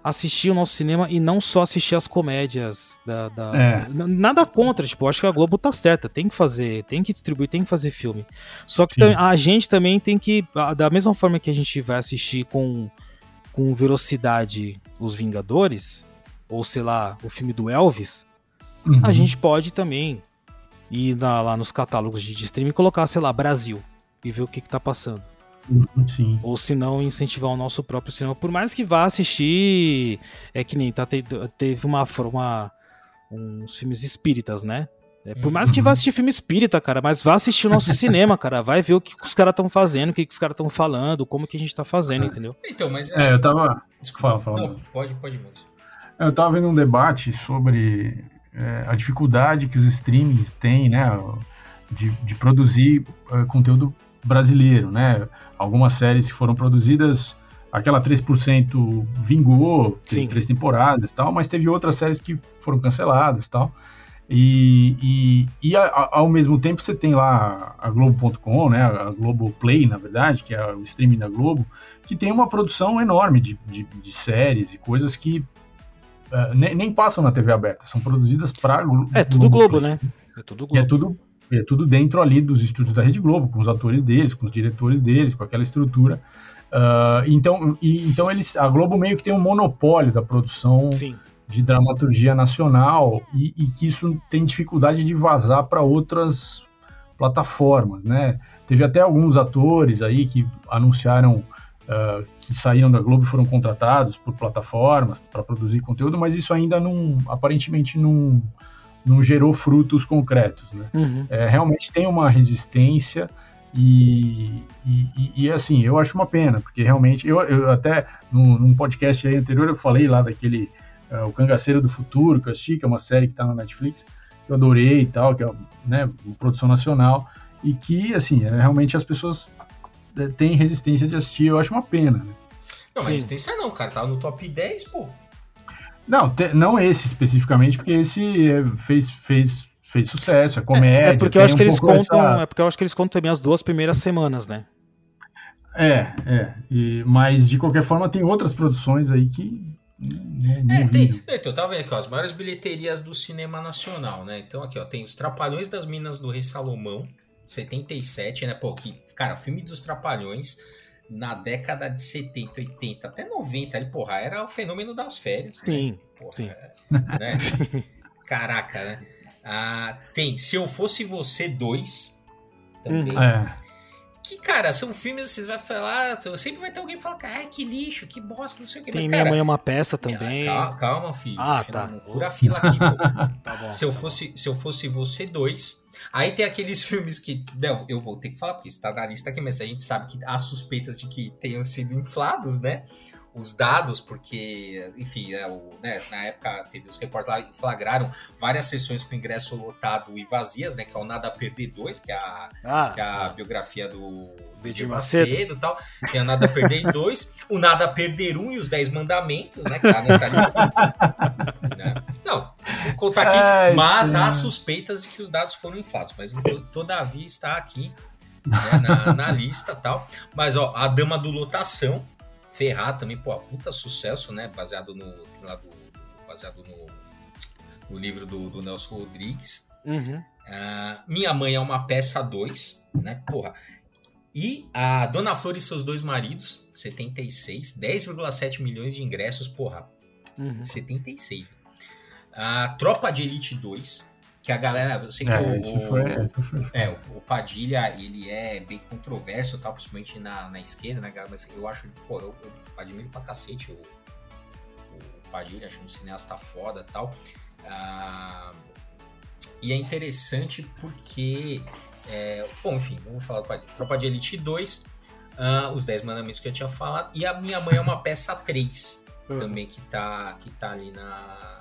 assistir o nosso cinema e não só assistir as comédias da, da... É. nada contra, tipo, acho que a Globo tá certa, tem que fazer, tem que distribuir, tem que fazer filme. Só que a gente também tem que, da mesma forma que a gente vai assistir com com velocidade Os Vingadores, ou sei lá, o filme do Elvis, uhum. a gente pode também ir na, lá nos catálogos de streaming e colocar, sei lá, Brasil e ver o que, que tá passando. Uhum, sim. Ou se não, incentivar o nosso próprio cinema. Por mais que vá assistir, é que nem tá, teve uma, uma uns filmes espíritas, né? É, por mais que vá assistir filme espírita, cara, mas vá assistir o nosso cinema, cara. Vai ver o que os caras estão fazendo, o que os caras estão falando, como que a gente tá fazendo, é. entendeu? Então, mas. É, eu tava. Desculpa, fala. Não, pode, pode mesmo. Eu tava vendo um debate sobre é, a dificuldade que os streamings têm, né? De, de produzir uh, conteúdo brasileiro, né? Algumas séries que foram produzidas, aquela 3% vingou, Sim. três temporadas e tal, mas teve outras séries que foram canceladas e tal. E, e, e a, ao mesmo tempo você tem lá a Globo.com, né, a Globo Play, na verdade, que é o streaming da Globo, que tem uma produção enorme de, de, de séries e coisas que uh, nem, nem, passam na TV aberta, são produzidas para É tudo Globo, Globo né? É tudo Globo. É tudo, é tudo dentro ali dos estúdios da Rede Globo, com os atores deles, com os diretores deles, com aquela estrutura. Uh, então, e, então eles, a Globo meio que tem um monopólio da produção Sim de dramaturgia nacional e, e que isso tem dificuldade de vazar para outras plataformas, né? Teve até alguns atores aí que anunciaram uh, que saíram da Globo e foram contratados por plataformas para produzir conteúdo, mas isso ainda não, aparentemente não, não gerou frutos concretos, né? Uhum. É, realmente tem uma resistência e, e, e, assim, eu acho uma pena, porque realmente, eu, eu até num, num podcast anterior eu falei lá daquele uh, O Cangaceiro do Futuro, que eu assisti, que é uma série que está na Netflix, que eu adorei e tal, que é né, uma produção nacional, e que, assim, é, realmente as pessoas é, têm resistência de assistir, eu acho uma pena. Né? Não, Sim. resistência não, cara, tava no top 10, pô. Não, te, não esse especificamente, porque esse é, fez, fez, fez sucesso, é comédia. É, é porque eu acho um que eles contam, essa... é porque eu acho que eles contam também as duas primeiras semanas, né? É, é. E, mas de qualquer forma tem outras produções aí que. Não, é, tem. Então, tá vendo aqui, ó, as maiores bilheterias do cinema nacional, né? Então, aqui, ó, tem os Trapalhões das Minas do Rei Salomão, 77, né? Pô, que, cara, filme dos Trapalhões na década de 70, 80, até 90, ali, porra, era o fenômeno das férias. Né? Sim. Né? Porra, sim. Né? Caraca, né? Ah, tem Se Eu Fosse Você 2, também. Hum, é. Que, cara, são filmes, vocês vão falar, sempre vai ter alguém que fala, ah, que lixo, que bosta, não sei o que. Tem mas, Minha Mãe é uma peça também. Calma, calma filho. Ah, tá. Não, fura a fila aqui, pô. tá bom. Se eu fosse, se eu fosse você dois, Aí tem aqueles filmes que. Eu vou ter que falar, porque está na lista aqui, mas a gente sabe que há suspeitas de que tenham sido inflados, né? Os dados, porque, enfim, é, o, né, na época teve os repórteres lá flagraram várias sessões com ingresso lotado e vazias, né? Que é o Nada Perder 2, que é a, ah, que é a biografia do Bedir Macedo e tal. Tem o Nada Perder 2, o Nada Perder 1 e os 10 Mandamentos, né? Que tá nessa lista. né? Não, vou contar aqui, Ai, mas sim. há suspeitas de que os dados foram inflados, mas todavia está aqui né, na, na lista tal. Mas, ó, a Dama do Lotação Ferrar também, pô, puta sucesso, né? Baseado no do, baseado no, no livro do, do, Nelson Rodrigues. Uhum. Uh, Minha Mãe é uma peça 2, né? Porra. E a Dona Flor e seus dois maridos, 76, 10,7 milhões de ingressos, porra. Uhum. 76. A Tropa de Elite 2, que a galera, eu sei que é, o, foi, foi. É, o, o, Padilha, ele é bem controverso, tal, principalmente na, na esquerda, né, galera? Mas eu acho, pô, eu, eu admiro pra cacete o, o Padilha, acho um cineasta foda tal. Ah, e é interessante porque, é, bom, enfim, vamos falar do Padilha. Tropa de Elite 2, ah, os 10 mandamentos que eu tinha falado, e a Minha Mãe é uma peça 3, uhum. também, que tá, que tá ali na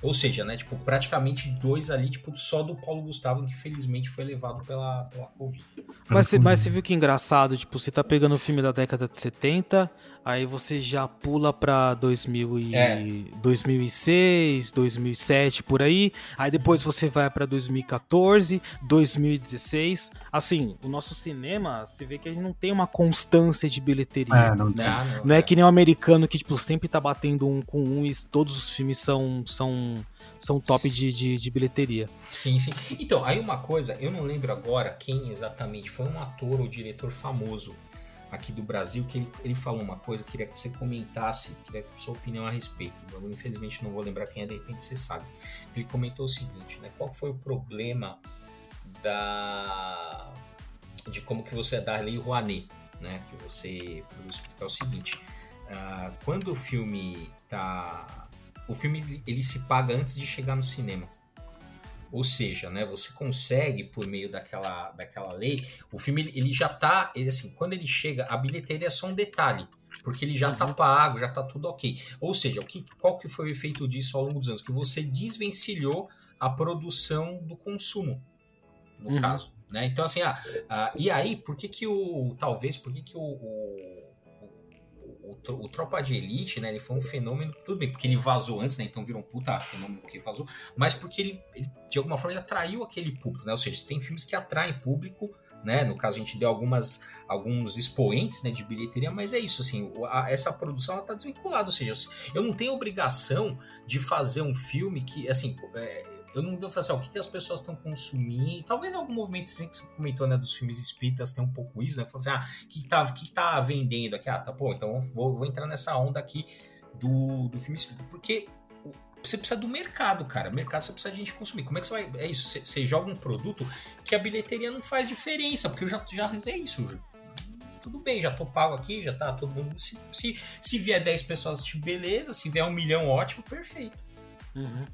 ou seja, né, tipo, praticamente dois ali, tipo, só do Paulo Gustavo, que felizmente foi levado pela, pela Covid. Mas, mas você viu que engraçado, tipo, você tá pegando o filme da década de 70, Aí você já pula pra 2000 e... é. 2006, 2007, por aí. Aí depois você vai pra 2014, 2016. Assim, o nosso cinema, você vê que a gente não tem uma constância de bilheteria. É, não, né? não, não, é, é que nem o americano que, tipo, sempre tá batendo um com um e todos os filmes são, são, são top de, de, de bilheteria. Sim, sim. Então, aí uma coisa, eu não lembro agora quem exatamente foi um ator ou diretor famoso aqui do Brasil, que ele, ele falou uma coisa, queria que você comentasse, queria sua opinião a respeito. Eu, infelizmente não vou lembrar quem é, de repente você sabe. Ele comentou o seguinte, né? Qual foi o problema da de como que você é da lei Rouanet, né? Que você, vou explicar o seguinte, uh, quando o filme tá, o filme ele se paga antes de chegar no cinema. Ou seja, né, você consegue, por meio daquela, daquela lei, o filme ele já tá, ele, assim, quando ele chega, a bilheteria é só um detalhe, porque ele já tá uhum. tá pago, já tá tudo ok. Ou seja, o que, qual que foi o efeito disso ao longo dos anos? Que você desvencilhou a produção do consumo, no uhum. caso. Né? Então, assim, ah, ah, e aí, por que que o, talvez, por que que o, o o, o, Tropa de Elite, né? Ele foi um fenômeno, tudo bem, porque ele vazou antes, né? Então virou um puta fenômeno porque vazou, mas porque ele, ele, de alguma forma, ele atraiu aquele público, né? Ou seja, tem filmes que atraem público, né? No caso, a gente deu algumas, alguns expoentes né, de bilheteria, mas é isso, assim, a, essa produção ela tá desvinculada, ou seja, eu não tenho obrigação de fazer um filme que, assim, é, eu não devo assim, o que, que as pessoas estão consumindo. Talvez algum movimento assim, que você comentou, né, dos filmes espíritas tem um pouco isso, né? Falar assim, ah, o que, tá, que tá vendendo aqui? Ah, tá bom, então vou, vou entrar nessa onda aqui do, do filme espírita. Porque você precisa do mercado, cara. Mercado você precisa de gente consumir. Como é que você vai. É isso, você, você joga um produto que a bilheteria não faz diferença, porque eu já, já é isso. Tudo bem, já tô pago aqui, já tá todo mundo. Se, se, se vier 10 pessoas, beleza. Se vier um milhão, ótimo, perfeito. Uhum.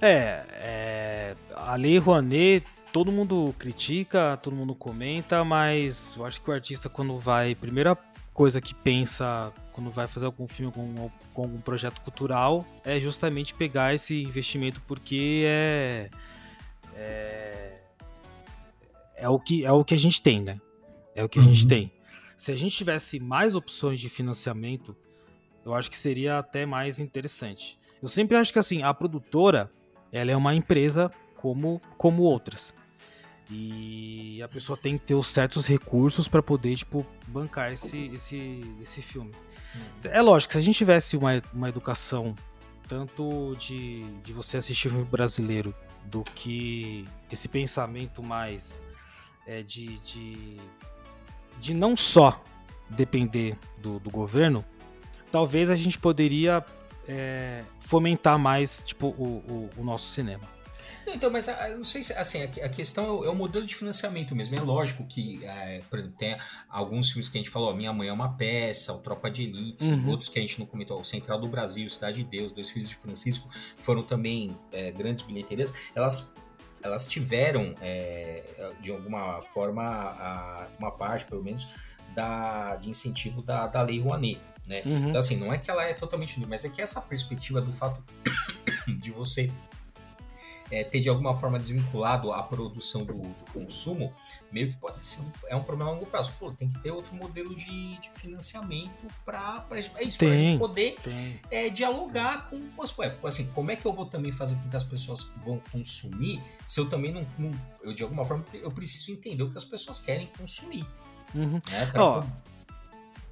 É, é, a Lei Rouanet, todo mundo critica, todo mundo comenta, mas eu acho que o artista, quando vai. Primeira coisa que pensa quando vai fazer algum filme com, algum projeto cultural é justamente pegar esse investimento, porque é. É, é, o, que, é o que a gente tem, né? É o que a gente Uhum. tem. Se a gente tivesse mais opções de financiamento, eu acho que seria até mais interessante. Eu sempre acho que assim, a produtora, ela é uma empresa como, como outras. E a pessoa tem que ter os certos recursos para poder, tipo, bancar esse, esse, esse filme. É lógico, se a gente tivesse uma, uma educação tanto de, de você assistir filme brasileiro do que esse pensamento mais é, de, de, de não só depender do, do governo, talvez a gente poderia é, fomentar mais tipo, o, o, o nosso cinema. Então, mas ah, não sei se assim, a questão é o, é o modelo de financiamento mesmo. É lógico que, é, por exemplo, tem alguns filmes que a gente falou, Minha Mãe é uma peça, o Tropa de Elite, Uhum. outros que a gente não comentou, o Central do Brasil, Cidade de Deus, Dois Filhos de Francisco, foram também é, grandes bilheterias. Elas elas tiveram, é, de alguma forma, a- uma parte, pelo menos, da, de incentivo da, da Lei Rouanet, né? Uhum. Então, assim, não é que ela é totalmente livre, mas é que essa perspectiva do fato de você é, ter de alguma forma desvinculado a produção do, do consumo, meio que pode ser um, é um problema a longo prazo. Falou, tem que ter outro modelo de, de financiamento para é isso, pra gente poder é, dialogar com as ué, assim, como é que eu vou também fazer com que as pessoas vão consumir se eu também não, não- eu de alguma forma eu preciso entender o que as pessoas querem consumir, Uhum. né? Pra po-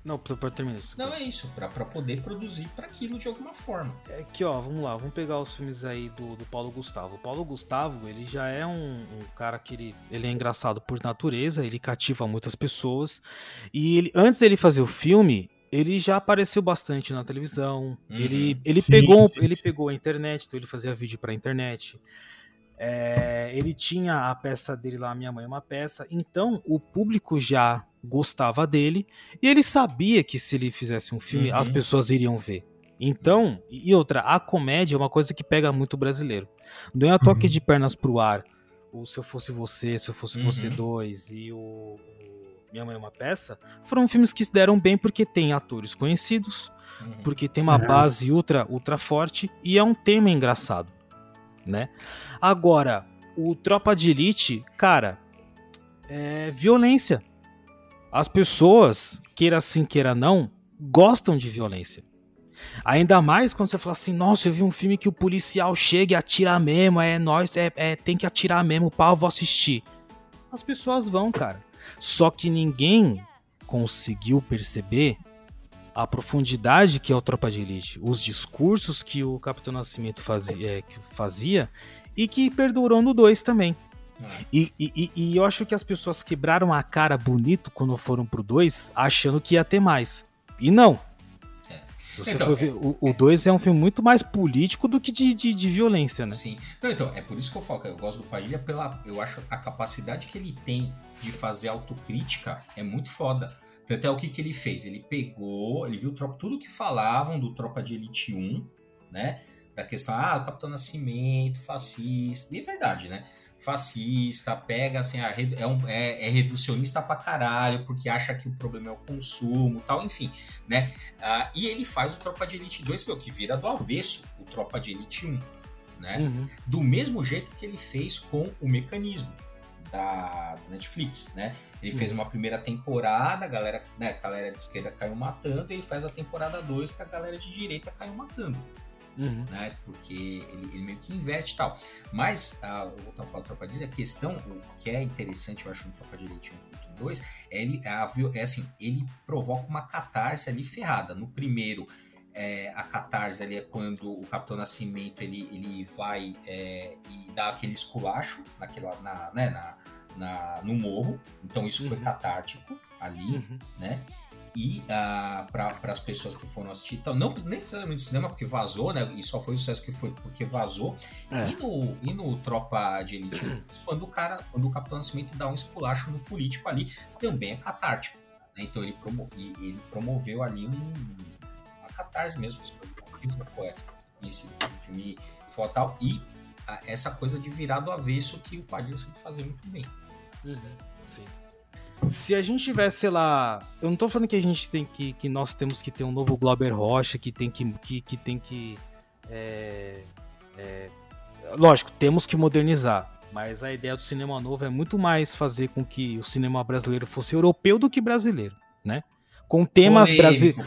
Não, pode pode terminar isso. não é isso, para poder produzir para aquilo de alguma forma. É que, ó, vamos lá, vamos pegar os filmes aí do, do Paulo Gustavo. O Paulo Gustavo, ele já é um, um cara que ele, ele é engraçado por natureza, ele cativa muitas pessoas. E ele, antes dele fazer o filme, ele já apareceu bastante na televisão. Uhum. Ele, ele, Sim, pegou, sim, ele sim. pegou a internet, então ele fazia vídeo pra internet. É, ele tinha a peça dele lá, Minha Mãe é uma peça. Então o público já gostava dele e ele sabia que se ele fizesse um filme, Uhum. as pessoas iriam ver. Então, e outra, a comédia é uma coisa que pega muito o brasileiro. Não é a toque Uhum. de pernas pro ar, o Se Eu Fosse Você, Se Eu Fosse Uhum. Você 2 e o, Minha Mãe é uma Peça, foram filmes que se deram bem porque tem atores conhecidos, Uhum. porque tem uma Uhum. base ultra, ultra forte e é um tema engraçado, né? Agora, o Tropa de Elite, cara, é violência. As pessoas, queira sim, queira não, gostam de violência. Ainda mais quando você fala assim, nossa, eu vi um filme que o policial chega e atira mesmo, é nós, é, é tem que atirar mesmo, pau, vou assistir. As pessoas vão, cara. Só que ninguém conseguiu perceber a profundidade que é o Tropa de Elite, os discursos que o Capitão Nascimento fazia, é, fazia e que perdurou no 2 também. E, e- e- eu acho que as pessoas quebraram a cara bonito quando foram pro 2, achando que ia ter mais. E não. É. Se você Então, for ver, o 2 é um filme muito mais político do que de, de, de violência, né? Sim. Não, então, é por isso que eu falo que eu gosto do Padilha pela. Eu acho a capacidade que ele tem de fazer autocrítica é muito foda. Tanto é o que, que ele fez. Ele pegou, ele viu tudo que falavam do Tropa de Elite 1, né? Da questão, ah, o Capitão Nascimento, fascista. E é verdade, né? Fascista, pega assim, redu- é, um- é- é reducionista pra caralho, porque acha que o problema é o consumo tal, enfim, né? Ah, e ele faz o Tropa de Elite 2, meu, que vira do avesso o Tropa de Elite 1, né? Uhum. do mesmo jeito que ele fez com o mecanismo da Netflix, né? Ele fez uma primeira temporada, a galera, né, a galera de esquerda caiu matando, e ele faz a temporada 2 que a galera de direita caiu matando, Uhum. né? Porque ele, ele meio que inverte e tal. Mas, ah, eu vou falar do Elite, a questão, o que é interessante, eu acho, no Elite 1.2, é, ele, é, a é assim, ele provoca uma catarse ali ferrada. No primeiro, é, a catarse ali é quando o Capitão Nascimento ele, ele vai é, e dá aquele esculacho naquela, na, né, na, na- no morro. Então isso foi Uhum. catártico ali, Uhum. né? E para as pessoas que foram assistir, então, não necessariamente no cinema, porque vazou, né? E só foi o sucesso que foi porque vazou. É. E, no, e no Tropa de Elite, quando o cara, quando o Capitão Nascimento dá um esculacho no político ali, também é catártico. né? Então ele, promo, ele promoveu ali um, uma catarse mesmo, um como filme fatal. E essa coisa de virar do avesso que o Padilha sempre fazia muito bem. Uhum, sim. Se a gente tivesse, sei lá, eu não tô falando que a gente tem que, que nós temos que ter um novo Glauber Rocha, que tem que, que, que tem que, é, é, lógico, temos que modernizar, mas a ideia do cinema novo é muito mais fazer com que o cinema brasileiro fosse europeu do que brasileiro, né? Com temas brasileiros,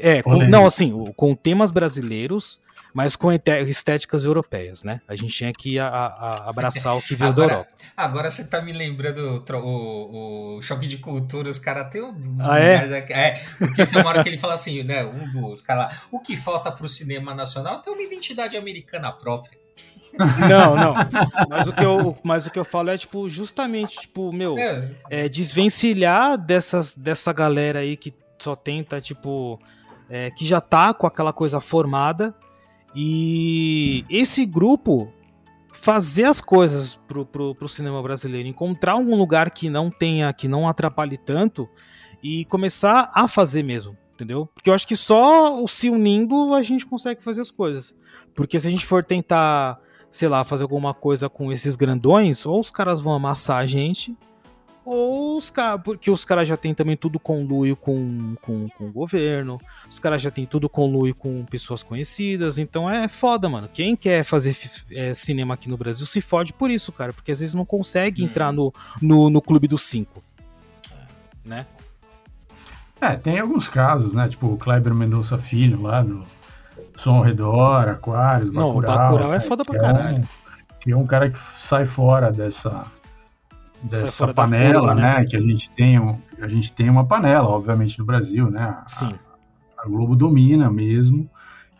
é, com, não assim, com temas brasileiros mas com estéticas europeias, né? A gente tinha que a, a, abraçar o que veio agora, da Europa. Agora você tá me lembrando o, o, o choque de cultura, os caras têm um ah, é? é? porque tem uma hora que ele fala assim, né? Um dos caras o que falta pro cinema nacional é uma identidade americana própria. Não, não. Mas o, que eu, mas o que eu falo é, tipo, justamente, tipo, meu, é, é desvencilhar dessas, dessa galera aí que só tenta, tipo, é, que já tá com aquela coisa formada e esse grupo fazer as coisas pro, pro, pro cinema brasileiro, encontrar um lugar que não tenha, que não atrapalhe tanto e começar a fazer mesmo, entendeu? Porque eu acho que só se unindo a gente consegue fazer as coisas. Porque se a gente for tentar, sei lá, fazer alguma coisa com esses grandões, ou os caras vão amassar a gente, ou os caras, porque os caras já têm também tudo conluio com, com, com o governo, os caras já têm tudo conluio com pessoas conhecidas, então é foda, mano. Quem quer fazer é, cinema aqui no Brasil se fode por isso, cara, porque às vezes não consegue uhum. entrar no, no, no clube dos cinco, né? É, tem alguns casos, né? Tipo o Kleber Mendonça Filho lá no Som ao Redor, Aquários, Não, Bacurau, o Bacurau é foda pra caralho. Tem um, tem um cara que sai fora dessa dessa panela, né? né? Que a gente tem, a gente tem uma panela, obviamente, no Brasil, né? A, Sim. A, Globo domina mesmo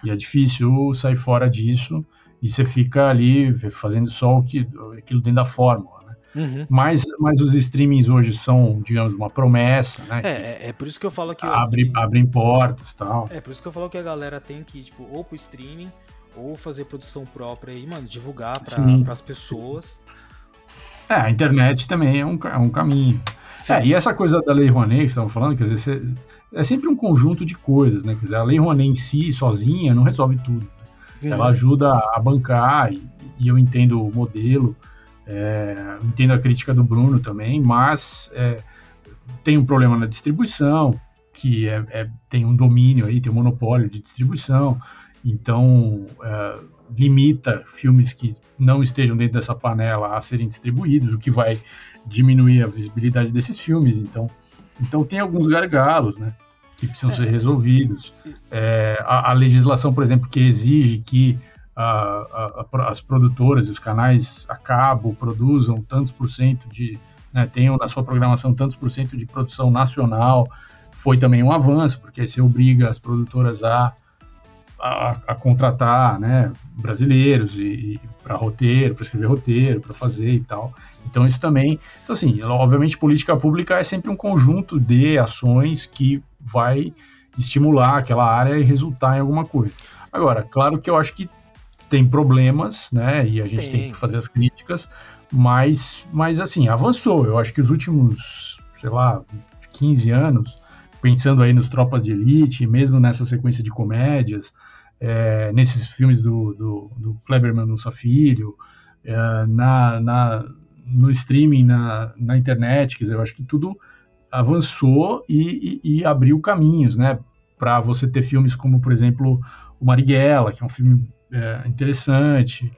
e é difícil sair fora disso e você fica ali fazendo só o que, aquilo dentro da fórmula. Uhum. Mas, mas os streamings hoje são, digamos, uma promessa, né? É, é, é, por isso que eu falo que... Abre. Abrem portas tal. É por isso que eu falo que a galera tem que, tipo, ou pro streaming, ou fazer produção própria e, mano, divulgar para as pessoas. É, a internet também é um, é um caminho. É, e essa coisa da Lei Rouanet que estavam falando, quer dizer, é sempre um conjunto de coisas, né? Quer dizer, a Lei Rouanet em si, sozinha, não resolve tudo. Ela ajuda a bancar, e, e, eu entendo o modelo, é, entendo a crítica do Bruno também, mas é, tem um problema na distribuição, que é, é, tem um domínio aí, tem um monopólio de distribuição, então é, limita filmes que não estejam dentro dessa panela a serem distribuídos, o que vai diminuir a visibilidade desses filmes. Então, então tem alguns gargalos, né, que precisam é. ser resolvidos. É, a, a, legislação, por exemplo, que exige que a, a, as produtoras e os canais a cabo produzam tantos por cento de, né, tenham na sua programação tantos por cento de produção nacional, foi também um avanço, porque você obriga as produtoras a a, a, contratar né, brasileiros e, e para roteiro, para escrever roteiro, para fazer e tal. Então isso também, então assim, obviamente política pública é sempre um conjunto de ações que vai estimular aquela área e resultar em alguma coisa. Agora, claro que eu acho que tem problemas, né? E a gente tem, tem que fazer as críticas, mas, mas assim, avançou. Eu acho que os últimos, sei lá, 15 anos, pensando aí nos Tropas de Elite, mesmo nessa sequência de comédias, é, nesses filmes do, do, do Kleber Mendonça Filho, é, na, na, no streaming, na, na internet, quer dizer, eu acho que tudo avançou e, e, e abriu caminhos, né, para você ter filmes como, por exemplo, o Marighella, que é um filme é, interessante,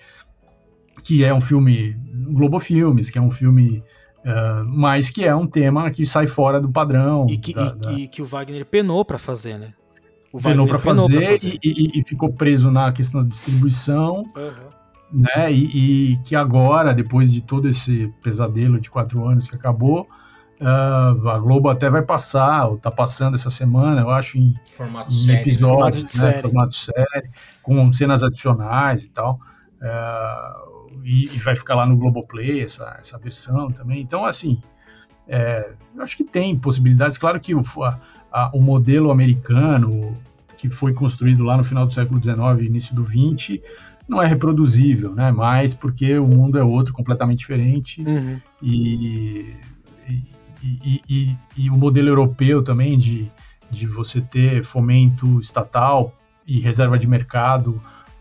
que é um filme Globo Filmes, que é um filme Uh, mas que é um tema que sai fora do padrão. E que, da, e, da... e que o Wagner penou para fazer, né? O penou para fazer, fazer. E, e, ficou preso na questão da distribuição, uhum. né? E, e, que agora, depois de todo esse pesadelo de quatro anos que acabou, uh, a Globo até vai passar, ou tá passando essa semana, eu acho, em, formato em série, episódios, formato, né? série. formato série, com cenas adicionais e tal. Uh, e, e, vai ficar lá no Globoplay essa, essa versão também. Então, assim, é, eu acho que tem possibilidades. Claro que o, a, a, o modelo americano, que foi construído lá no final do século XIX início do XX, não é reproduzível, né? Mas porque o mundo é outro, completamente diferente. Uhum. E, e, e, e, e, o modelo europeu também de, de você ter fomento estatal e reserva de mercado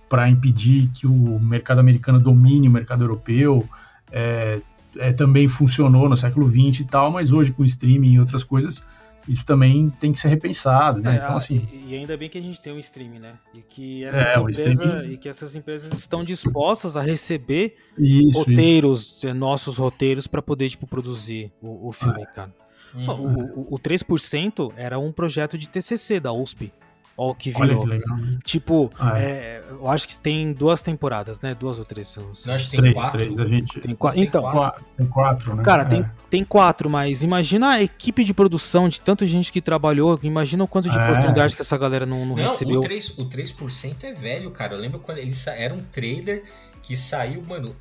para impedir que o mercado americano domine o mercado europeu. É, é, também funcionou no século XX e tal, mas hoje com streaming e outras coisas, isso também tem que ser repensado, né? É, então, assim. E, e, ainda bem que a gente tem um streaming, né? E que essas, é, empresas, e que essas empresas estão dispostas a receber isso, roteiros, isso. nossos roteiros, para poder, tipo, produzir o, o filme, é. cara. Uhum. O, o, o 3% era um projeto de TCC da USP. Ó, que virou. Que legal. Tipo, ah, é. É, eu acho que tem duas temporadas, né? Duas ou três? São... acho que tem três, quatro. Três, a gente... Tem quatro. Então, tem quatro, tem quatro né? Cara, é. tem, tem quatro, mas imagina a equipe de produção de tanta gente que trabalhou, imagina o quanto de é. oportunidade que essa galera não, não, não recebeu. O 3%, o 3% é velho, cara. Eu lembro quando ele era um trailer que saiu, mano,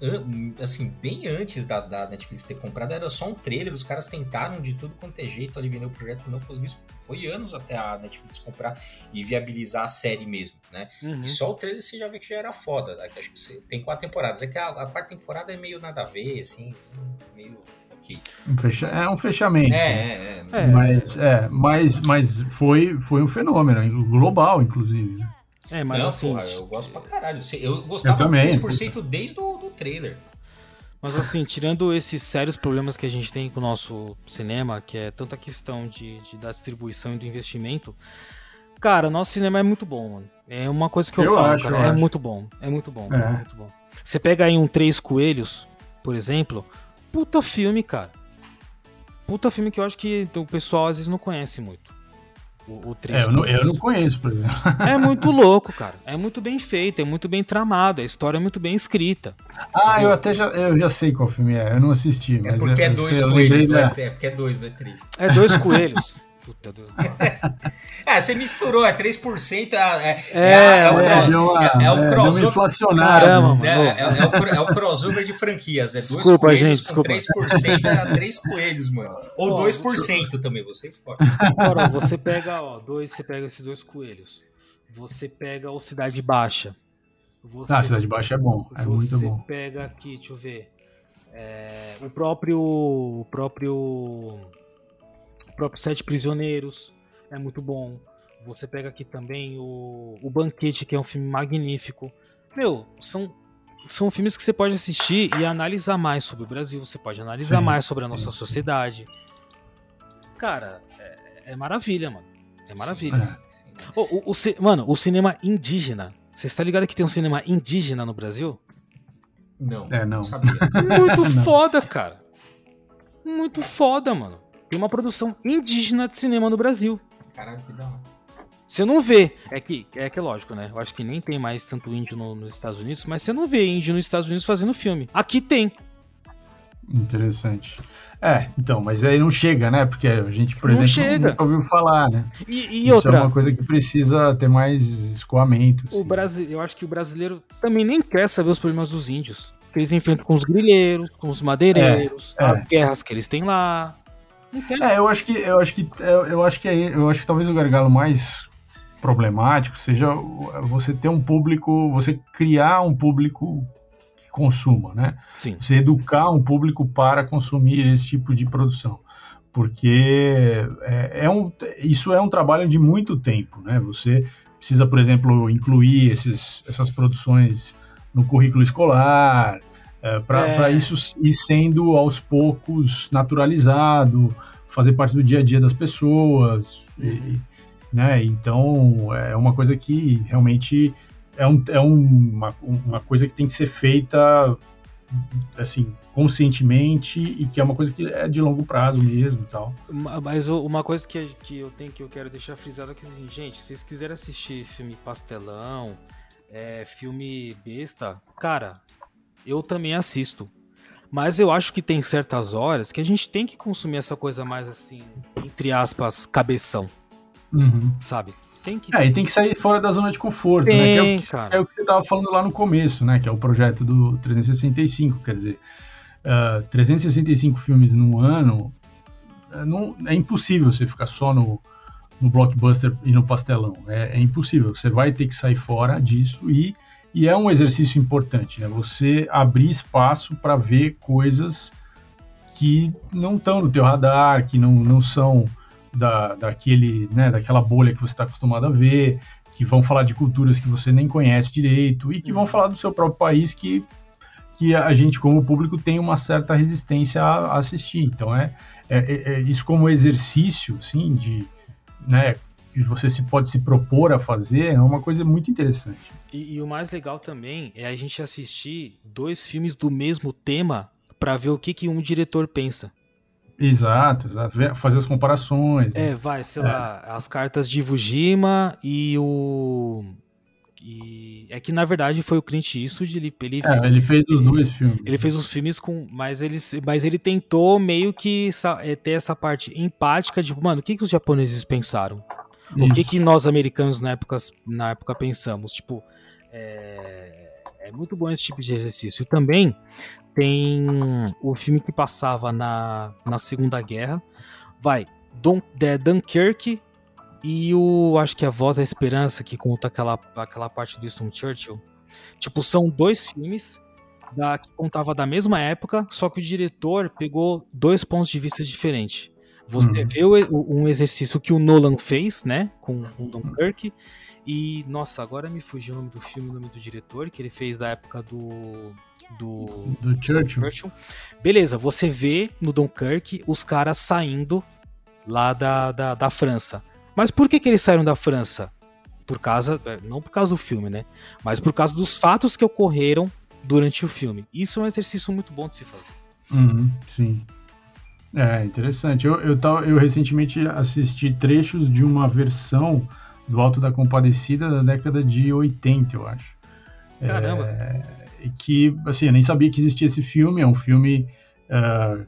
assim, bem antes da, da, Netflix ter comprado, era só um trailer, os caras tentaram de tudo quanto é jeito ali vender o projeto, não conseguiu, foi anos até a Netflix comprar e viabilizar a série mesmo, né? Uhum. E só o trailer você já vê que já era foda, né? acho que você, tem quatro temporadas, é que a, a, quarta temporada é meio nada a ver, assim, meio... Um fecha... É um fechamento. É, é, é. Mas, é, mas, mas foi, foi um fenômeno global, inclusive. É, mas não, assim. Porra, eu gosto pra caralho. Eu gostava eu também, 3% desde o do trailer. Mas assim, tirando esses sérios problemas que a gente tem com o nosso cinema, que é tanta questão de, de da distribuição e do investimento, cara, nosso cinema é muito bom, mano. É uma coisa que eu, eu falo, acho, cara. É acho. muito bom. É muito bom. É. é muito bom. Você pega aí um Três Coelhos, por exemplo, puta filme, cara. Puta filme que eu acho que o pessoal às vezes não conhece muito. O, o é, eu, não, eu não conheço, por exemplo. É muito louco, cara. É muito bem feito, é muito bem tramado, a história é muito bem escrita. Ah, entendeu? eu até já, eu já sei qual filme é, eu não assisti. É mas é porque é, dois coelhos, né? é, porque é dois, não é três. É dois coelhos. Puta do... é, você misturou, é 3%. É, é, é, é, é, o, é, é o crossover. Caramba, é, é, o, é o crossover de franquias. É dois desculpa, coelhos gente, com desculpa. 3%, é três coelhos, mano. Ou oh, 2% também, você escolhe. Agora, você pega, ó, dois, você pega esses dois coelhos. Você pega o Cidade Baixa. Você, ah, Cidade Baixa é bom, é muito bom. Você pega aqui, deixa eu ver. o próprio. O próprio próprio Sete Prisioneiros é muito bom. Você pega aqui também o, o Banquete, que é um filme magnífico. Meu, são, são filmes que você pode assistir e analisar mais sobre o Brasil. Você pode analisar sim, mais sobre a nossa sim. sociedade. Cara, é, é, maravilha, mano. É maravilha. Sim, o, o, o, mano, o cinema indígena. Você está ligado que tem um cinema indígena no Brasil? Não. É, não. Muito foda, cara. Muito foda, mano tem uma produção indígena de cinema no Brasil. Caralho, que da hora. Você não vê, é que é que é lógico, né? Eu acho que nem tem mais tanto índio no, nos Estados Unidos, mas você não vê índio nos Estados Unidos fazendo filme. Aqui tem. Interessante. É, então, mas aí não chega, né? Porque a gente, por não exemplo, chega. nunca ouviu falar, né? E, e Isso outra. é uma coisa que precisa ter mais escoamento. Assim. O Brasil, eu acho que o brasileiro também nem quer saber os problemas dos índios. Que eles enfrentam com os grileiros, com os madeireiros, é, é. as guerras que eles têm lá. É, eu acho que eu acho que eu acho que é, eu acho que talvez o gargalo mais problemático seja você ter um público, você criar um público que consuma, né? Sim. Você educar um público para consumir esse tipo de produção, porque é, é um, isso é um trabalho de muito tempo, né? Você precisa, por exemplo, incluir esses, essas produções no currículo escolar, é, para é. isso ir sendo aos poucos naturalizado, fazer parte do dia a dia das pessoas, uhum. e, né? Então é uma coisa que realmente é, um, é uma, uma coisa que tem que ser feita assim conscientemente e que é uma coisa que é de longo prazo mesmo tal. Mas uma coisa que, que eu tenho que eu quero deixar frisado é que assim, gente, se vocês quiserem assistir filme pastelão, é, filme besta, cara, eu também assisto. Mas eu acho que tem certas horas que a gente tem que consumir essa coisa mais assim, entre aspas, cabeção. Uhum. Sabe? Tem que... É, e tem que sair fora da zona de conforto, tem, né? Que é, o que, é o que você estava falando lá no começo, né? Que é o projeto do 365. Quer dizer, uh, ah, 365 filmes no ano uh, não, é impossível você ficar só no, no blockbuster e no pastelão. É, é impossível. Você vai ter que sair fora disso e e é um exercício importante, né? Você abrir espaço para ver coisas que não estão no teu radar, que não, não são da, daquele, né, daquela bolha que você está acostumado a ver, que vão falar de culturas que você nem conhece direito e que vão falar do seu próprio país que, que a gente, como público, tem uma certa resistência a, a assistir. Então, é, é, é, é, isso como exercício, sim, de, né, que você se pode se propor a fazer, é uma coisa muito interessante. E, e o mais legal também é a gente assistir dois filmes do mesmo tema para ver o que, que um diretor pensa. Exato, exato. Fazer as comparações. Né? É, vai, sei é. lá, as cartas de Fujima e o. E é que na verdade foi o Clint Eastwood, ele, ele, é, ele fez os ele, dois filmes. Ele fez os filmes com. Mas ele, mas ele tentou meio que é, ter essa parte empática de, mano, o que, que os japoneses pensaram? Isso. O que, que nós americanos na época, na época pensamos? Tipo, é, é muito bom esse tipo de exercício. E também tem o filme que passava na, na Segunda Guerra. Vai, Don, é, Dunkirk e o. Acho que é a Voz da Esperança, que conta aquela, aquela parte do Winston Churchill. Tipo, são dois filmes da, que contava da mesma época, só que o diretor pegou dois pontos de vista diferentes. Você uhum. vê o, um exercício que o Nolan fez, né, com o Dunkirk, e, nossa, agora me fugiu o nome do filme, o nome do diretor, que ele fez da época do do, do Churchill. Churchill. Beleza, você vê no Dunkirk os caras saindo lá da, da, da França. Mas por que, que eles saíram da França? Por causa. É, não por causa do filme, né? Mas por causa dos fatos que ocorreram durante o filme. Isso é um exercício muito bom de se fazer. Uhum, sim. É, interessante. Eu, eu, eu recentemente assisti trechos de uma versão do Alto da Compadecida da década de 80, eu acho. Caramba! É, que, assim, eu nem sabia que existia esse filme, é um filme uh,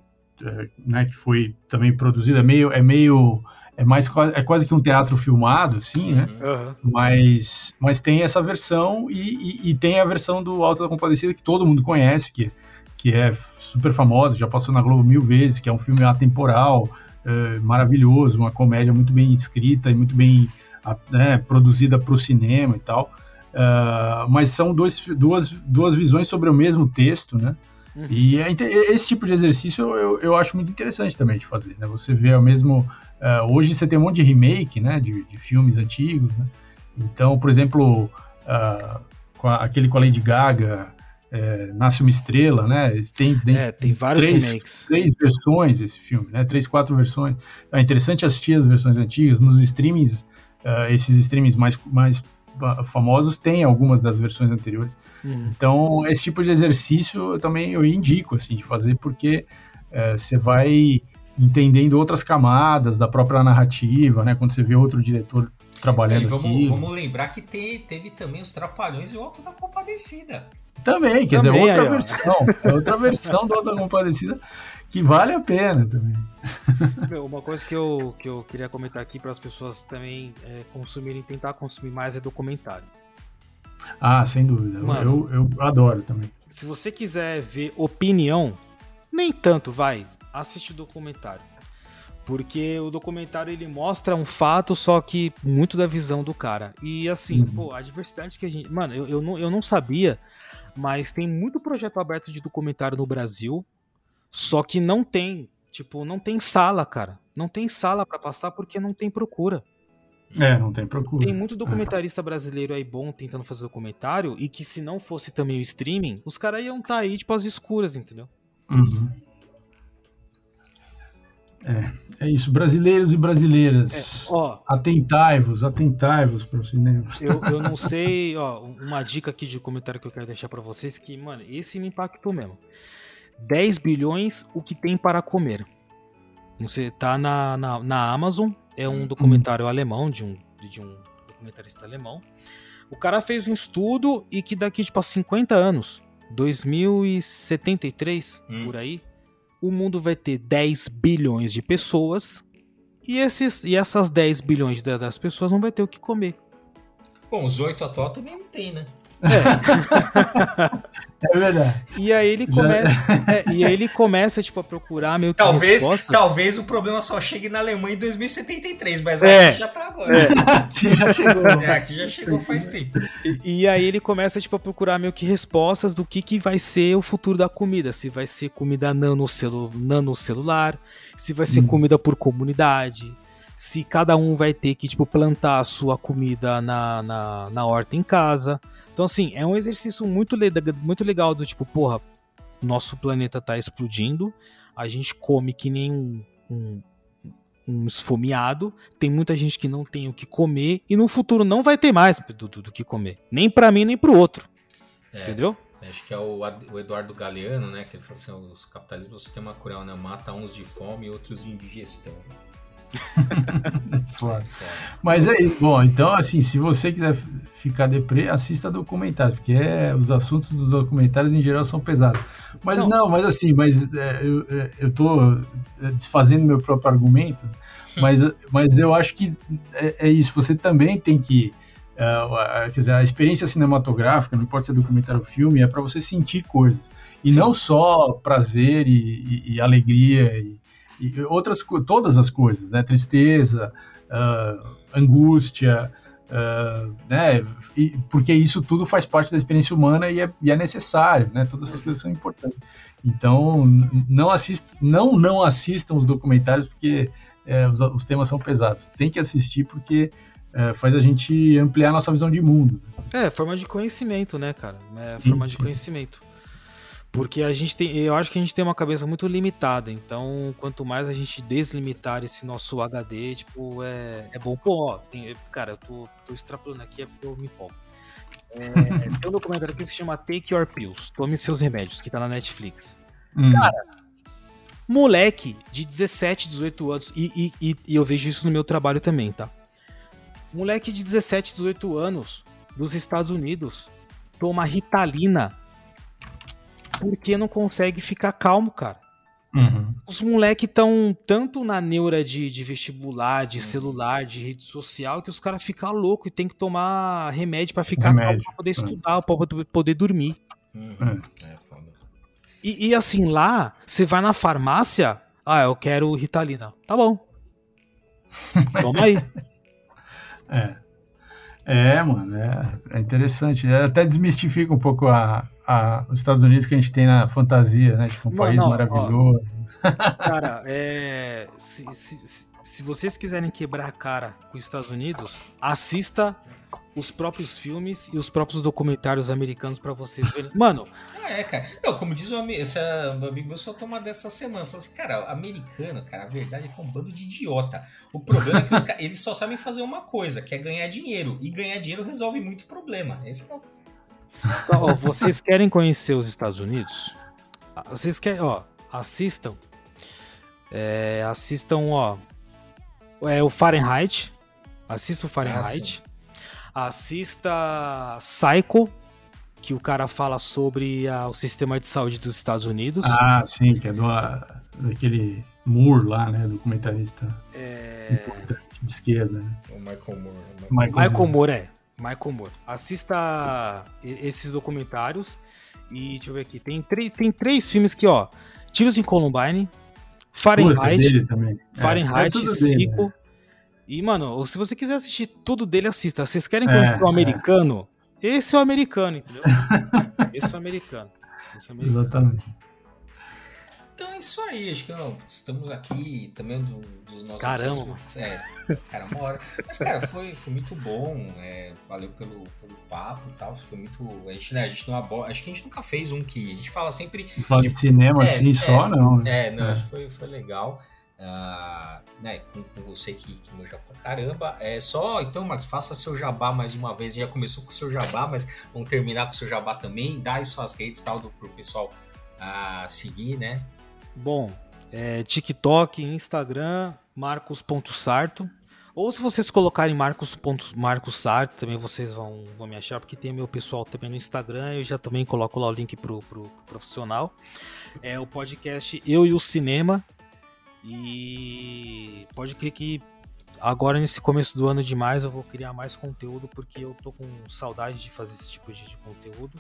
né, que foi também produzido, é meio, é meio, é mais, é quase que um teatro filmado, assim, né, uhum. mas, mas tem essa versão e, e, e, tem a versão do Alto da Compadecida que todo mundo conhece, que, que é super famosa, já passou na Globo mil vezes, que é um filme atemporal, uh, maravilhoso, uma comédia muito bem escrita e muito bem né, produzida para o cinema e tal, Uh, mas são dois, duas, duas visões sobre o mesmo texto, né? Uhum. E é, esse tipo de exercício eu, eu acho muito interessante também de fazer, né? Você vê o mesmo... Uh, hoje você tem um monte de remake, né? De, de filmes antigos, né? Então, por exemplo, uh, com a, aquele com a Lady Gaga, é, Nasce uma Estrela, né? Tem, tem, é, tem vários três, remakes. Três versões desse filme, né? Três, quatro versões. É interessante assistir as versões antigas. Nos streamings, uh, esses streamings mais, mais famosos têm algumas das versões anteriores. Uhum. Então, esse tipo de exercício eu também eu indico assim de fazer porque é, você vai entendendo outras camadas da própria narrativa, né? Quando você vê outro diretor trabalhando é, vamos, aqui. Vamos lembrar que te, teve também os Trapalhões e o Alto da Compadecida. Também, quer também, dizer, outra aí, versão. outra versão do Alto da Compadecida que vale a pena também. Meu, uma coisa que eu, que eu queria comentar aqui para as pessoas também é, consumirem, tentar consumir mais é documentário. Ah, sem dúvida. Mano, eu, eu adoro também. Se você quiser ver opinião, nem tanto, vai, assiste o documentário. Porque o documentário ele mostra um fato, só que muito da visão do cara. E assim, uhum. pô, a diversidade que a gente. Mano, eu, eu, não, eu não sabia, mas tem muito projeto aberto de documentário no Brasil. Só que não tem, tipo, não tem sala, cara. Não tem sala para passar porque não tem procura. É, não tem procura. Tem muito documentarista brasileiro aí bom tentando fazer documentário e que se não fosse também o streaming, os caras iam estar tá aí, tipo, às escuras, entendeu? Uhum. É, é isso. Brasileiros e brasileiras. É, atentai-vos, atentai-vos para o cinema. Eu, eu não sei, ó, uma dica aqui de comentário que eu quero deixar para vocês que, mano, esse me impactou mesmo. 10 bilhões o que tem para comer. Você tá na, na, na Amazon, é um documentário hum. alemão, de um, de um documentarista alemão. O cara fez um estudo e que daqui, tipo, a 50 anos, 2073, hum. por aí, o mundo vai ter 10 bilhões de pessoas e, esses, e essas 10 bilhões das pessoas não vai ter o que comer. Bom, os 8 atual também não tem, né? É. é verdade. E aí ele começa, é, e aí ele começa tipo a procurar meio que talvez, respostas. Talvez o problema só chegue na Alemanha em 2073, mas é, aqui já tá agora. É. aqui já chegou. É, aqui já chegou faz tempo. E, e, aí ele começa tipo a procurar meio que respostas do que que vai ser o futuro da comida, se vai ser comida nano, celu, nano celular, se vai ser hum. comida por comunidade, se cada um vai ter que, tipo, plantar a sua comida na, na, na horta em casa. Então, assim, é um exercício muito, le muito legal do tipo, porra, nosso planeta tá explodindo, a gente come que nem um, um, um esfomeado, tem muita gente que não tem o que comer, e no futuro não vai ter mais do, do, do que comer. Nem para mim, nem pro outro. É. Entendeu? Acho que é o, o, Eduardo Galeano, né? Que ele falou assim: os capitalismos, o sistema cruel, né? Mata uns de fome e outros de indigestão. Mas é isso. Bom, então, assim, se você quiser ficar deprê, assista documentários, porque é, os assuntos dos documentários em geral são pesados. Mas não, não mas assim, mas é, eu, é, eu tô é, desfazendo meu próprio argumento, mas, mas eu acho que é, é isso. Você também tem que. Uh, quer dizer, a experiência cinematográfica, não importa se é documentário ou filme, é para você sentir coisas. E Sim. não só prazer e, e, e alegria e, e outras todas as coisas, né? Tristeza, uh, angústia, uh, né? E, porque isso tudo faz parte da experiência humana e é, e é, necessário, né? Todas essas coisas são importantes. Então, não assista, não não assistam os documentários porque é, os, os, temas são pesados. Tem que assistir porque é, faz a gente ampliar nossa visão de mundo. É, forma de conhecimento, né, cara? É forma sim, de sim. conhecimento. Porque a gente tem, eu acho que a gente tem uma cabeça muito limitada, então quanto mais a gente deslimitar esse nosso HD, tipo, é, é bom. Pô, ó, tem, cara, eu tô, tô extrapolando aqui é porque eu me empolgo. É, tem um documentário aqui que se chama Take Your Pills, Tome Seus Remédios, que tá na Netflix. Hum. Cara, moleque de 17, 18 anos, e, e, e, eu vejo isso no meu trabalho também, tá? Moleque de 17, 18 anos, dos Estados Unidos, toma Ritalina porque não consegue ficar calmo, cara. Uhum. Os moleques estão tanto na neura de, de vestibular, de uhum. celular, de rede social, que os caras ficam loucos e tem que tomar remédio para ficar remédio. calmo, pra poder é. estudar, pra poder dormir. Uhum. É foda. E, e assim, lá, você vai na farmácia, ah, eu quero Ritalina. Tá bom. Toma aí. É. É, mano, é, é interessante. É, até desmistifica um pouco a, a, os Estados Unidos que a gente tem na fantasia, né? Tipo, um país não, maravilhoso. Ó, cara, é, se, se, se vocês quiserem quebrar a cara com os Estados Unidos, assista os próprios filmes e os próprios documentários americanos para vocês verem. Mano. Ah, é, cara. Não, como diz o amigo, esse um amigo meu soltou uma dessa semana. Falou assim, cara, americano, cara, a verdade é que é um bando de idiota. O problema é que os, eles só sabem fazer uma coisa, que é ganhar dinheiro. E ganhar dinheiro resolve muito problema. Esse é o Ó, vocês querem conhecer os Estados Unidos? Ah, vocês querem, ó, assistam. É, assistam, ó. É o Fahrenheit. Assista o Fahrenheit. Assista Psycho, que o cara fala sobre a, o sistema de saúde dos Estados Unidos. Ah, sim, que é do, daquele Moore lá, né? Documentarista. É... de esquerda. Né? O Michael Moore. Michael, Michael Moore. Moore, é. Michael Moore. Assista esses documentários. E deixa eu ver aqui. Tem, tem três filmes que, ó. Tiros em Columbine, Fahrenheit, também. É, Fahrenheit, é, Cico. Né? E, mano, se você quiser assistir tudo dele, assista. Vocês querem conhecer é, o americano? Esse é o americano, entendeu? Esse é o americano. Esse é o americano. Exatamente. Então é isso aí, acho que não, estamos aqui também do, dos nossos. Caramba! É, cara, uma hora. Mas, cara, foi, foi muito bom. É, valeu pelo, pelo papo e tal. Foi muito. A gente, né, a gente não aborda. Acho que a gente nunca fez um que. A gente fala sempre. Fala de, cinema é, assim, é, só não. Né? É, não, é. Foi, foi legal. Uh, né, com, com, você que, que manja pra caramba. É só, então, Marcos, faça seu jabá mais uma vez. Já começou com o seu jabá, mas vamos terminar com o seu jabá também. Dá aí suas redes tal do, pro pessoal uh, seguir, né? Bom, é, TikTok, Instagram, marcos.sarto. Ou se vocês colocarem Marcos, Marcos Sarto, também vocês vão, vão me achar, porque tem meu pessoal também no Instagram, eu já também coloco lá o link pro, pro, pro profissional. É o podcast Eu e o Cinema. E pode crer que agora nesse começo do ano demais eu vou criar mais conteúdo, porque eu tô com saudade de fazer esse tipo de, de conteúdo.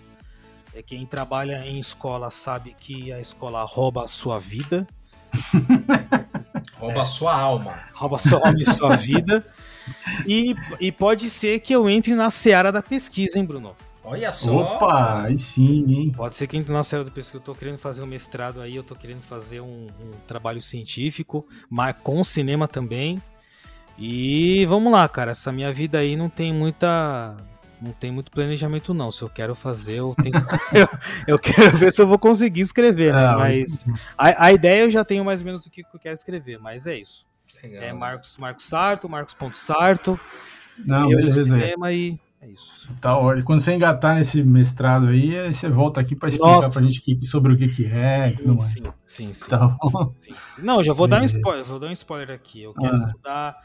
É, quem trabalha em escola sabe que a escola rouba a sua vida. rouba a sua alma. Rouba a sua alma e sua vida. E, e pode ser que eu entre na seara da pesquisa, hein, Bruno? Olha só. Opa, aí sim, hein? Pode ser que entre na seara da pesquisa. Eu tô querendo fazer um mestrado aí, eu tô querendo fazer um, um trabalho científico, mas com cinema também. E vamos lá, cara. Essa minha vida aí não tem muita. Não tem muito planejamento, não. Se eu quero fazer, eu tenho. eu, eu quero ver se eu vou conseguir escrever, né? Ah, mas a, a ideia eu já tenho mais ou menos o que eu quero escrever, mas é isso. Legal. É Marcos, Marcos Sarto, Marcos.sarto. Não, eu beleza. cinema e é isso. Tá ótimo. Quando você engatar nesse mestrado aí, aí você volta aqui pra explicar Nossa. pra gente que- sobre o que que é e tudo mais. Sim, sim, sim. Tá bom? sim. Não, já vou dar um Sim. spoiler, vou dar um spoiler aqui. Eu quero Ah. estudar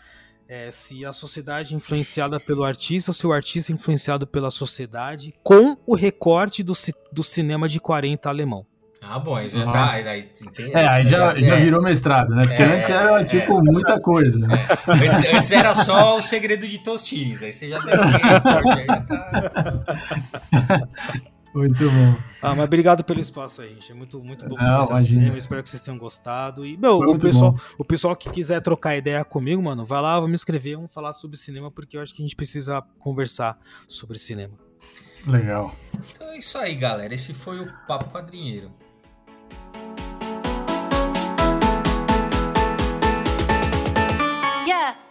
é, se a sociedade é influenciada pelo artista ou se o artista é influenciado pela sociedade com o recorte do, do cinema de 40 alemão. Ah, bom, aí já Ah. tá. Aí, aí, tem- É, aí já, já é. virou mestrado, né? Porque É, antes era, tipo, muita coisa, né? Antes, antes era só o segredo de Tostines, aí você já deu já tá. Muito bom. Ah, mas obrigado pelo espaço aí, gente. É muito, muito bom Não, cinema. Espero que vocês tenham gostado. E, meu, o pessoal, bom. o pessoal que quiser trocar ideia comigo, mano, vai lá, vamos escrever, vamos falar sobre cinema, porque eu acho que a gente precisa conversar sobre cinema. Legal. Então é isso aí, galera. Esse foi o Papo Quadrinheiro. yeah.